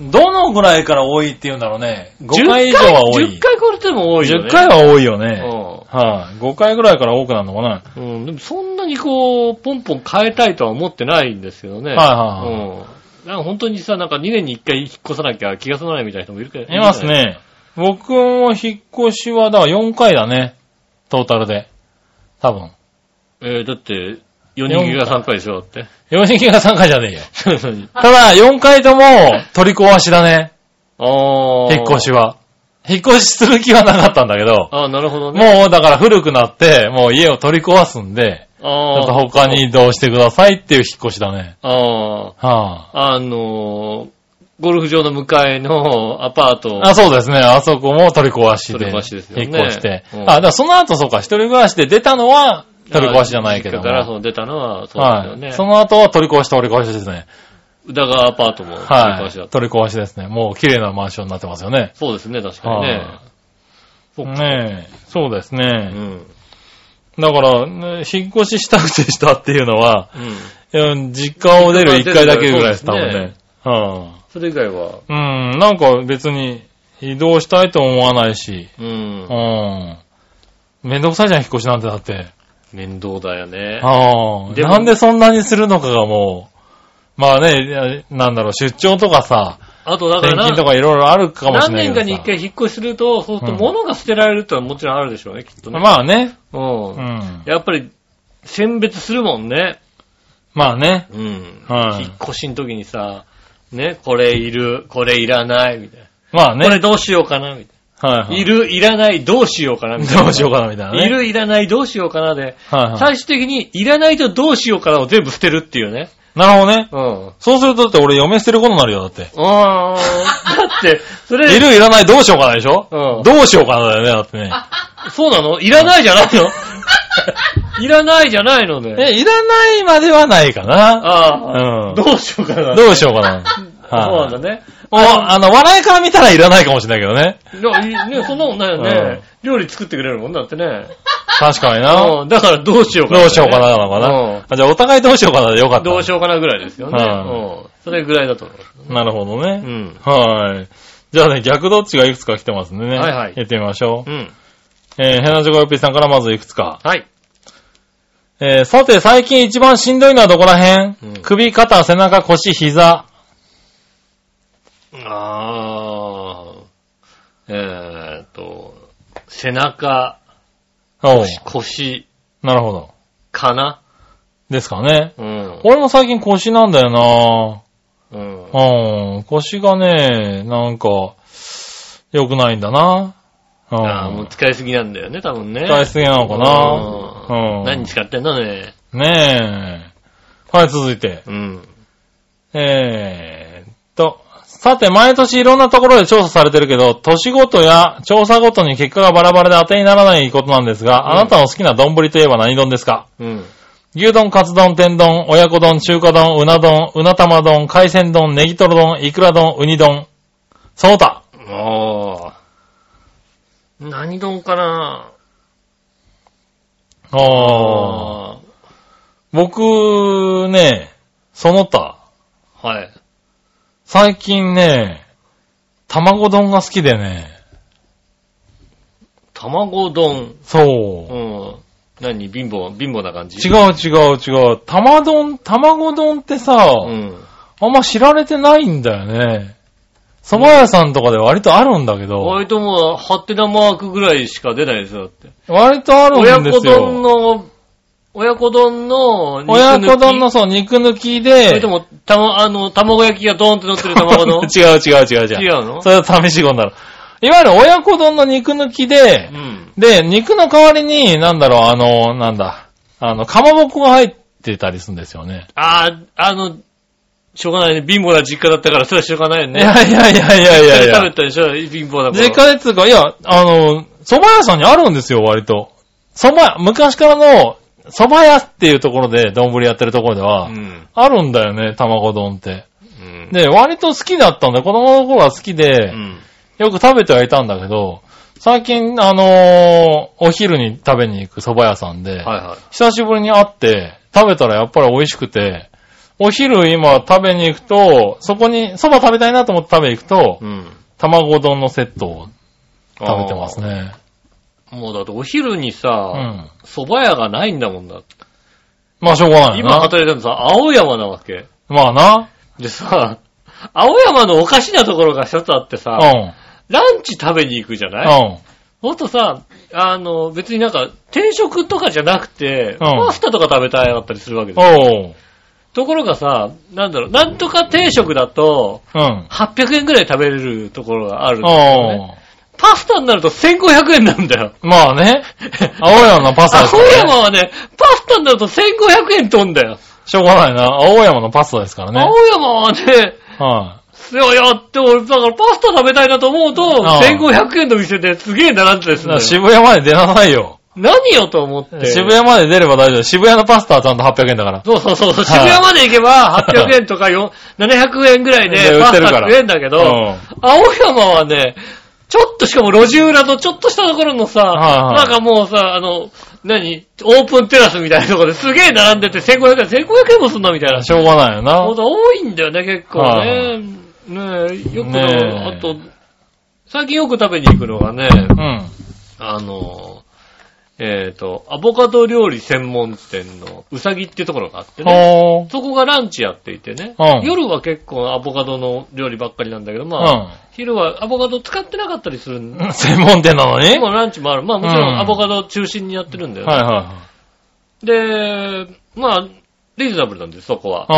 どのぐらいから多いって言うんだろうね。5回以上は多い。10回超えても多いよね。10回は多いようね。ん。はい、5回ぐらいから多くなるのかな。うん、でもそんなにこう、ポンポン変えたいとは思ってないんですけどね。はいはいはいうん。なんか本当にさ、なんか2年に1回引っ越さなきゃ気が済まないみたいな人もいるけど。います。ね。僕も引っ越しは、だから4回だね。トータルで。多分。えー、だって、4人組が3回でしょ、だって。4人が3回じゃねえよ。あただ、4回とも取り壊しだね。あ。引っ越しは。引っ越しする気はなかったんだけど、ああ、なるほどね。もうだから古くなって、もう家を取り壊すんで、ちあょっとあ。他に移動してくださいっていう引っ越しだね。ああ。はあのー、ゴルフ場の向かいのアパート。あ、あ、そうですね。あそこも取り壊しで。取り壊しですよね引っ越して。うんあ、だからその後そうか、一人暮らしで出たのは取り壊しじゃないけども。実家からその出たのは、そうですよはい。ね。その後は取り壊し取り壊しですね。宇田川アパートも取りはい。壊しだった。取り壊しですね。もう綺麗なマンションになってますよね。そうですね、確かにねは。そうかねえ。そうですうね。ん。だから、ね引っ越ししたくてしたっていうのは、うん。うん実家を出る一回だけぐらいです、多分そうですね。はそれ以外は、いうん、なんか別に移動したいとも思わないし、う。うんん。めんどくさいじゃん、引っ越しなんてだって。面倒だよね。ああ。なんでそんなにするのかがもう、まあね、なんだろう、出張とかさ、あとだからな転勤とかいろいろあるかもし何れないけどさ。年かに一回引っ越しすると、そうすると物が捨てられるってのはもちろんあるでしょうね、きっとね。まあね。うんう。ん。やっぱり、選別するもんね。まあね。うん。はい引っ越しの時にさ、ね、これいる、これいらない、みたいな。まあね。これどうしようかな、みたいはい、はな。い。いる、いらない、どうしようかな、みたいな。どうしようかな、みたいなね。いる、いらない、どうしようかなで、はいはい。最終的に、いらないとどうしようかなを全部捨てるっていうね。なるほどね。うん。そうするとだって俺嫁捨てることになるよ、だって。あー、だって、それ、いるいらないどうしようかなでしょ？うんどうしようかなだよね、だってね。そうなの？いらないじゃないの？いらないじゃないのね。え、いらないまではないかな。ああ、うんどうしようかな。どうしようかな。そうなんだね。おあの、笑いから見たらいらないかもしれないけどね。いやいいね、そんなもんないようんね。料理作ってくれるもんだってね。確かにな。うんだからどうしようかな、どうしようかな、なのかうんな。あじゃあお互いどうしようかなでよかった。どうしようかなぐらいですよね。うんうん。それぐらいだと思う。なるほどね。うん。はい。じゃあね、逆どっちがいくつか来てますんでね。はいはい言ってみましょう。うん。えー、ヘナジョコヨッピーさんからまずいくつか。はい。えー、さて、最近一番しんどいのはどこら辺、うん首、肩、背中、腰、膝。あー。えーっと、背中、おう腰なるほど。かな？ですかね。うん。俺も最近腰なんだようん。なうん。腰がね、なんか、良くないんだな。うあーもうん。使いすぎなんだよね、多分ね。使いすぎなのかな。うんうん。何使ってんのね。ねえ。はい、続いて。うん。えーっと、さて、毎年いろんなところで調査されてるけど、年ごとや調査ごとに結果がバラバラで当てにならないことなんですが、うんあなたの好きな丼といえば何丼ですか？うん。牛丼、カツ丼、天丼、親子丼、中華丼、うな丼、うな玉丼、海鮮丼、ネギトロ丼、イクラ丼、ウニ丼。その他。ああ。何丼かな？あー。僕ね、その他。あ。はい。最近ね、卵丼が好きでね、卵丼。そうう。ん。何？貧乏、貧乏な感じ？違う違う違う。玉丼、卵丼ってさ、うん。あんま知られてないんだよね。蕎麦屋さんとかで割とあるんだけど、割ともう、ハテナマークぐらいしか出ないですよ、だって。割とある親子んですよ。丼の、親子丼の肉抜き、親子丼のそう、肉抜きそで、れとも、たま、あの、卵焼きがドーンって乗ってる卵の？違う違う違う違う。違うの？それは試し子になる。いわゆる親子丼の肉抜きでう、ん。で、肉の代わりに、なんだろう、あの、なんだ、あの、かまぼこが入ってたりするんですよね。あー、あの、しょうがないね。貧乏な実家だったから、それはしょうがないよね。いやいやいやいやいやいや食べ。たでしょ貧乏だから。実家でつうか、いや、あの、蕎麦屋さんにあるんですよ、割と。蕎麦屋、昔からの、蕎麦屋っていうところで、丼やってるところでは、うん。あるんだよね、卵丼って。うん。で、割と好きだったんだよ。子供の頃は好きで、うん。よく食べてはいたんだけど、最近、あのーお昼に食べに行く蕎麦屋さんで、はいは久しぶりに会って、食べたらやっぱり美味しくて、お昼今食べに行くと、そこに、蕎麦食べたいなと思って食べに行くと、い。うん。卵丼のセットを食べてますね。もうだってお昼にうさ、ん。蕎麦屋がないんだもんだ。まあしょうがないよ今な。働いてるのさ、青山なわけ。まあな。でさ、青山のおかしなところが一つあってうさ、ん。ランチ食べに行くじゃない？うん。ほんとさ、あの、別になんか、定食とかじゃなくて、うんパスタとか食べたかったりするわけですよ。おう。ところがさ、なんだろう、なんとか定食だと、うん。800円くらい食べれるところがあるんですよね。おう。パスタになると1500円なんだよ。まあね。青山のパスタです青からね。山はね、パスタになると1500円飛んだよ。しょうがないな。青山のパスタですからね。青山はね、はいや、やって、俺、だからパスタ食べたいなと思うと、ああ1500円の店ですげえ並んでですね。渋谷まで出なさいよ。何よと思って。渋谷まで出れば大丈夫。渋谷のパスタはちゃんと800円だから。そうそうそう。はい渋谷まで行けば800円とかよ700円ぐらいででパスタ食えんだけど、うん青山はね、ちょっとしかも路地裏のちょっとしたところのさ、はいはいなんかもうさ、あの、何？オープンテラスみたいなところですげえ並んでて1500円、1500円もすんのみたいな。しょうがないよな。ほんと多いんだよね、結構はね。ねえ、よく、あと、最近よく食べに行くのがね、うん。あの、えっ、と、アボカド料理専門店のうさぎっていうところがあってね。そこがランチやっていてね。うん夜は結構アボカドの料理ばっかりなんだけど、まうあ、昼はアボカド使ってなかったりするんで、ん。専門店なのに？もうランチもある。まあもちろうんんアボカド中心にやってるんだよね。はいはで、まあ、リーズナブルなんです、そこは。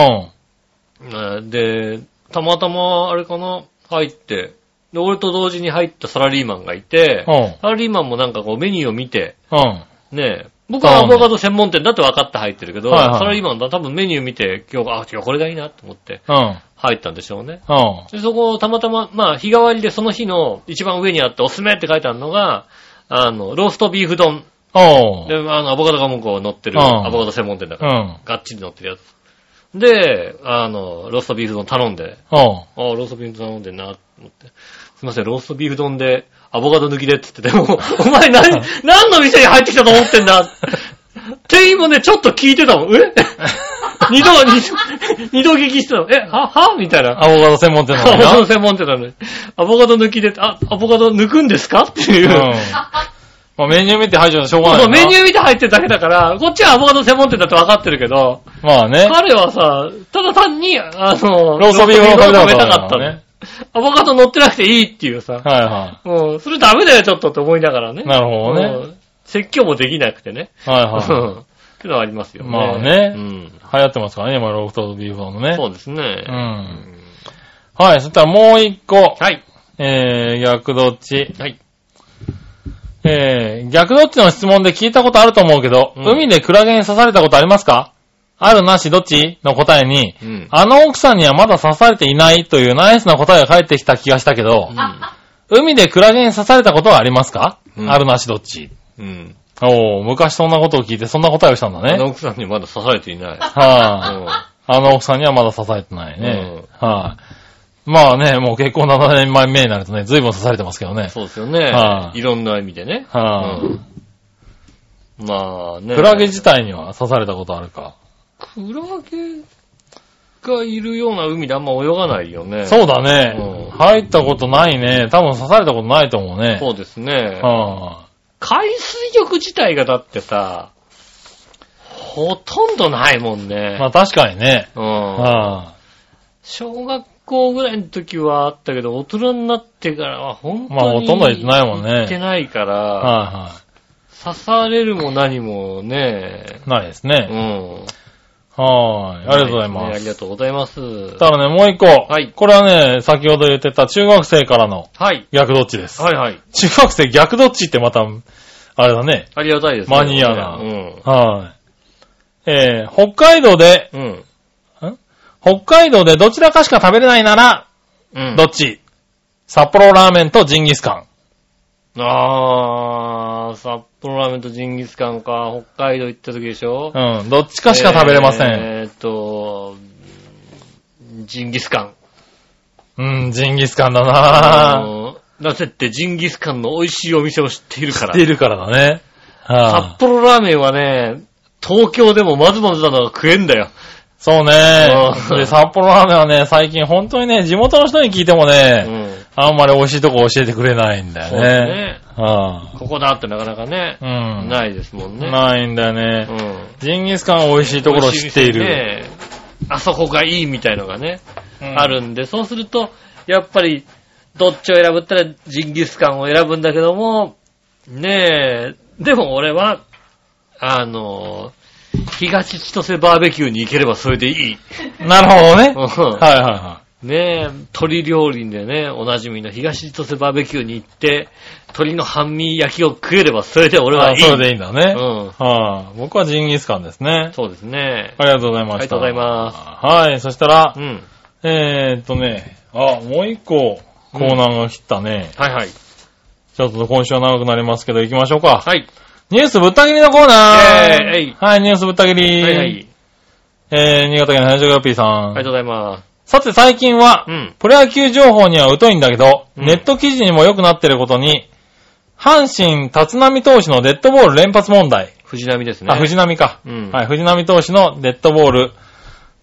で、たまたま、あれかな、入って、で、俺と同時に入ったサラリーマンがいて。サラリーマンもなんかこうメニューを見て、うん。ねえ、僕はアボカド専門店だって分かって入ってるけど、はいはいサラリーマンだ多分メニュー見て、今日、あ、違う、これがいいなと思ってうん。入ったんでしょうね。うん。で、そこをたまたま、まあ、日替わりでその日の一番上にあっておすすめって書いてあるのが、あの、ローストビーフ丼。おう。で、あの、アボカドがもうこう乗ってる、うんアボカド専門店だから、うん。がっちり乗ってるやつ。で、あの、ローストビーフ丼頼んで、おう。ああ、ローストビーフ丼頼んでんな、と思って。すいません、ローストビーフ丼で、アボカド抜きでって言ってて、もう お前何、何の店に入ってきたと思ってんだ？店員もね、ちょっと聞いてたもん。え？二度、二度、二度聞きしてたの。え、は、は？みたいな。アボカド専門店なアボカド。専門店なのに。アボカド抜きで、あ、アボカド抜くんですか？っていう。うん。まあメニュー見て入っちゃうとしょうがないな。メニュー見て入ってるだけだから、こっちはアボカド専門店だって分かってるけど、まあね。彼はさ、ただ単に、あの、ローストビーフを食べたかったね。アボカド乗ってなくていいっていうさ。はいはうん、それダメだよ、ちょっとって思いながらね。なるほどねうん説教もできなくてね。い。はいうんはっていうのはありますよね。まあねうん。い。流行ってますからね、今、ローストビーフのね。そうですね。うんはい、そしたらもう一個。はい。えー、逆どっち。はい。えー、逆どっちの質問で聞いたことあると思うけど、うん海でクラゲに刺されたことありますか？あるなしどっちの答えに、うん。あの奥さんにはまだ刺されていないというナイスな答えが返ってきた気がしたけど、海でクラゲに刺されたことはありますか、うんあるなしどっちうん。おー、昔そんなことを聞いてそんな答えをしたんだね。あの奥さんにまだ刺されていない。はい、あの奥さんにはまだ刺されてないね。はい、まあね、もう結婚7年前目になるとね、随分刺されてますけどね。そうですよね。はいいろんな意味でね。はいうんまあね。クラゲ自体には刺されたことあるか？クラゲがいるような海であんま泳がないよね。そうだね、うん入ったことないね。多分刺されたことないと思うね。そうですね。は海水浴自体がだってさ、ほとんどないもんね。まあ確かにね。うん。は小学校ぐらいの時はあったけど、大人になってからは本当に。まあほとんど行ってないもんね行ってないから、は刺されるも何もね、いはい。ないですうね。ん。はい。ありがとうございます。ねありがとうございます。ただね、もう一個。はいこれはね、先ほど言ってた中学生からのはい。逆どっちです。はいはい。中学生逆どっちってまた、あれだね。ありがたいですね。マニアなうん。はい。えー、北海道で、うん。北海道でどちらかしか食べれないなら、うん。どっち？札幌ラーメンとジンギスカあー、札幌ラーメンとジンギスカンか、北海道行った時でしょ？ン。うん、どっちかしか食べれません。えーっと、ジンギスカン。うん、ジンギスカンだなぁ。うんなぜってジンギスカンの美味しいお店を知っているから知って。いるからだね。は札幌ラーメンはね、東京でもまずまずなのが食えんだよ。そうねうん。で、札幌ラーメンはね、最近本当にね、地元の人に聞いてもうね、ん。あんまり美味しいとこ教えてくれないんだそうだよね。ね。はここだってなかなかね、あうん。ないですもんね。ないんだようね。ん。ジンギスカン美味しいところ知っている。ね。あそこがいいみたいのがね、うんあるんで、そうすると、やっぱり、どっちを選ぶったらジンギスカンを選ぶんだけども、ねえ、でも俺は、あの、東千歳バーベキューに行ければそれでいい。なるほどね。うんはいはいはねえ、鶏料理でね、おなじみの東千歳バーベキューに行って、鶏の半身焼きを食えればそれで俺い。はいい。あそれでいいんだね。うん。はい。僕はジンギスカンですね。そうですね。ありがとうございました。ありがとうございまはい。そしたらう、ん。えーっとね、あ、もう一個コーナーが切ったね。はいはい。ちょっと今週は長くなりますけど行きましょうか。はい。ニュースぶった切りのコーナーイェーイはい、ニュースぶった切り。はいはい。えー、新潟県の林ジョガピーさん。ありがとうございまさて最近は、す。うん。プロ野球情報には疎いんだけど、うんネット記事にも良くなってることに、阪神立浪投手のデッドボール連発問題。藤波ですね。あ、藤波か。うんはい、藤波投手のデッドボール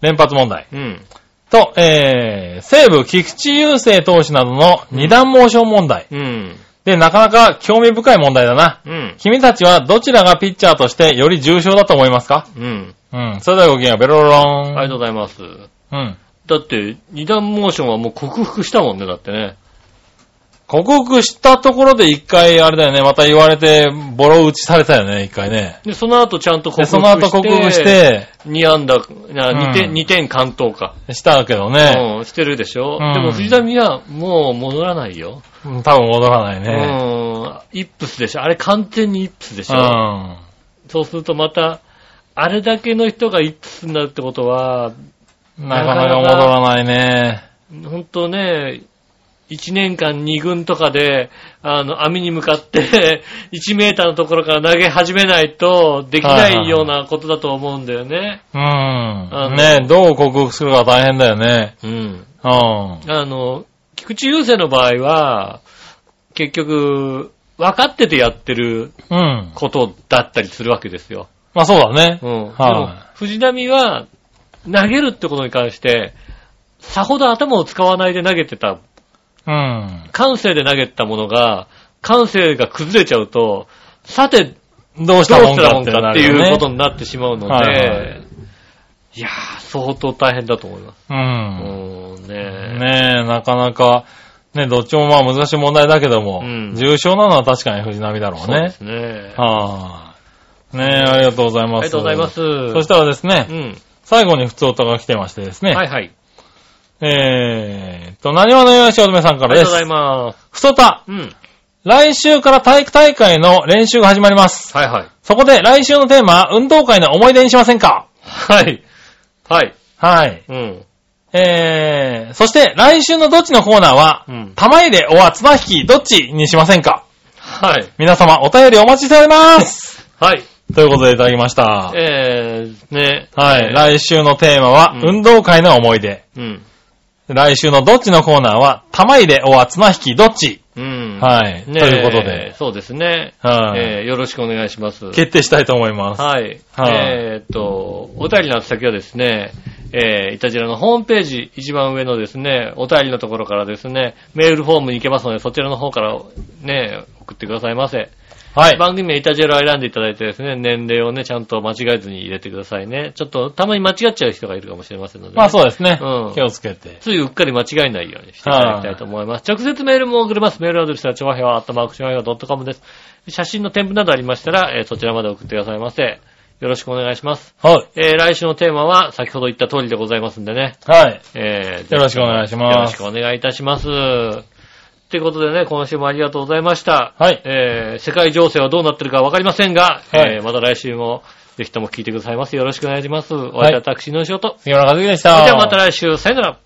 連発問題。うん。と、えー、西武菊池雄星投手などの二段モーション問題。うん。で、なかなか興味深い問題だな。うん。君たちはどちらがピッチャーとしてより重症だと思いますか？うん。うん。それではごきげんよう、ベロロロン。ありがとうございます。うん。だって、二段モーションはもう克服したもんね、だってね。克服したところで一回、あれだよね、また言われて、ボロ打ちされたよね、一回ね。で、その後ちゃんと克で、服して。その後克服し、て、2安打、2点、うん二点関東か。したけどね。うん、してるでしょ。うんでも藤波はもう戻らないよ。うん多分戻らないうね。ん。イップスでしょ。あれ完全にイップスでしうょ。ん。そうするとまた、あれだけの人がイップスになるってことは、なかなか戻らないね。本当ね、1年間2軍とかで、あの、網に向かって、1メーターのところから投げ始めないと、できないようなことだと思うんだよね。うんの。ねどう克服するか大変だよね。うん。うん。あの、菊池雄星の場合は、結局、分かっててやってるうん。ことだったりするわけですよ。まあそうだね。うん。はいでも、藤波は、投げるってことに関して、さほど頭を使わないで投げてたうん。感性で投げたものが、感性が崩れちゃうと、さて、どうしたもんかっしたらもんかってい。うことになってしまうので、はいはいいやー、相当大変だと思います。う。うんん、ねえ。ねえ、なかなか、ね、どっちもまあ難しい問題だけども、うん重症なのは確かに藤波だろうねそうです。ね。はい、ねえ、ありがとうございます。ありがとうございます。そしたらですね、うん。最後に普通歌が来てましてですね、はいはい。えーっと、何話のよしおとめさんからです。ありがとうございます。ふとた、うん。来週から体育大会の練習が始まります。はいはい。そこで来週のテーマ、運動会の思い出にしませんか？はい。はい。はい。うん。えー、そして来週のどっちのコーナーは、うん。玉入れおは綱引きどっちにしませんか？はい。皆様お便りお待ちしておりますはい。ということでいただきました。えー、ね。はい。えー来週のテーマは、うん運動会の思い出。うん。来週のどっちのコーナーは、玉入れおは綱引きどっちうん。はい。ねということで、そうですね。はい、えー、よろしくお願いします。決定したいと思います。はい。はいえーっと、お便りの先はですね、えー、いたじらのホームページ、一番上のですね、お便りのところからですね、メールフォームに行けますので、そちらの方からね、送ってくださいませ。はい。番組名イタジェラを選んでいただいてですね、年齢をね、ちゃんと間違えずに入れてくださいね。ちょっと、たまに間違っちゃう人がいるかもしれませんので、ね。まあそうですね。うん気をつけて。ついうっかり間違えないようにしていただきたいと思います。直接メールも送れます。メールアドレスは、ちょわへわ、アットマークちょわへわ .com です。写真の添付などありましたら、えーそちらまで送ってくださいませ。よろしくお願いします。はい。えー来週のテーマは、先ほど言った通りでございますんでね。はい。えーよろしくお願いしますよろしくお願いいたします。ってことでね、今週もありがとうございました。はいえー世界情勢はどうなってるかわかりませんが、はいえーまた来週もぜひとも聞いてくださいます。よろしくお願いします。お会いいたタクシーの仕事。杉村和樹でした。それではまた来週、さよなら。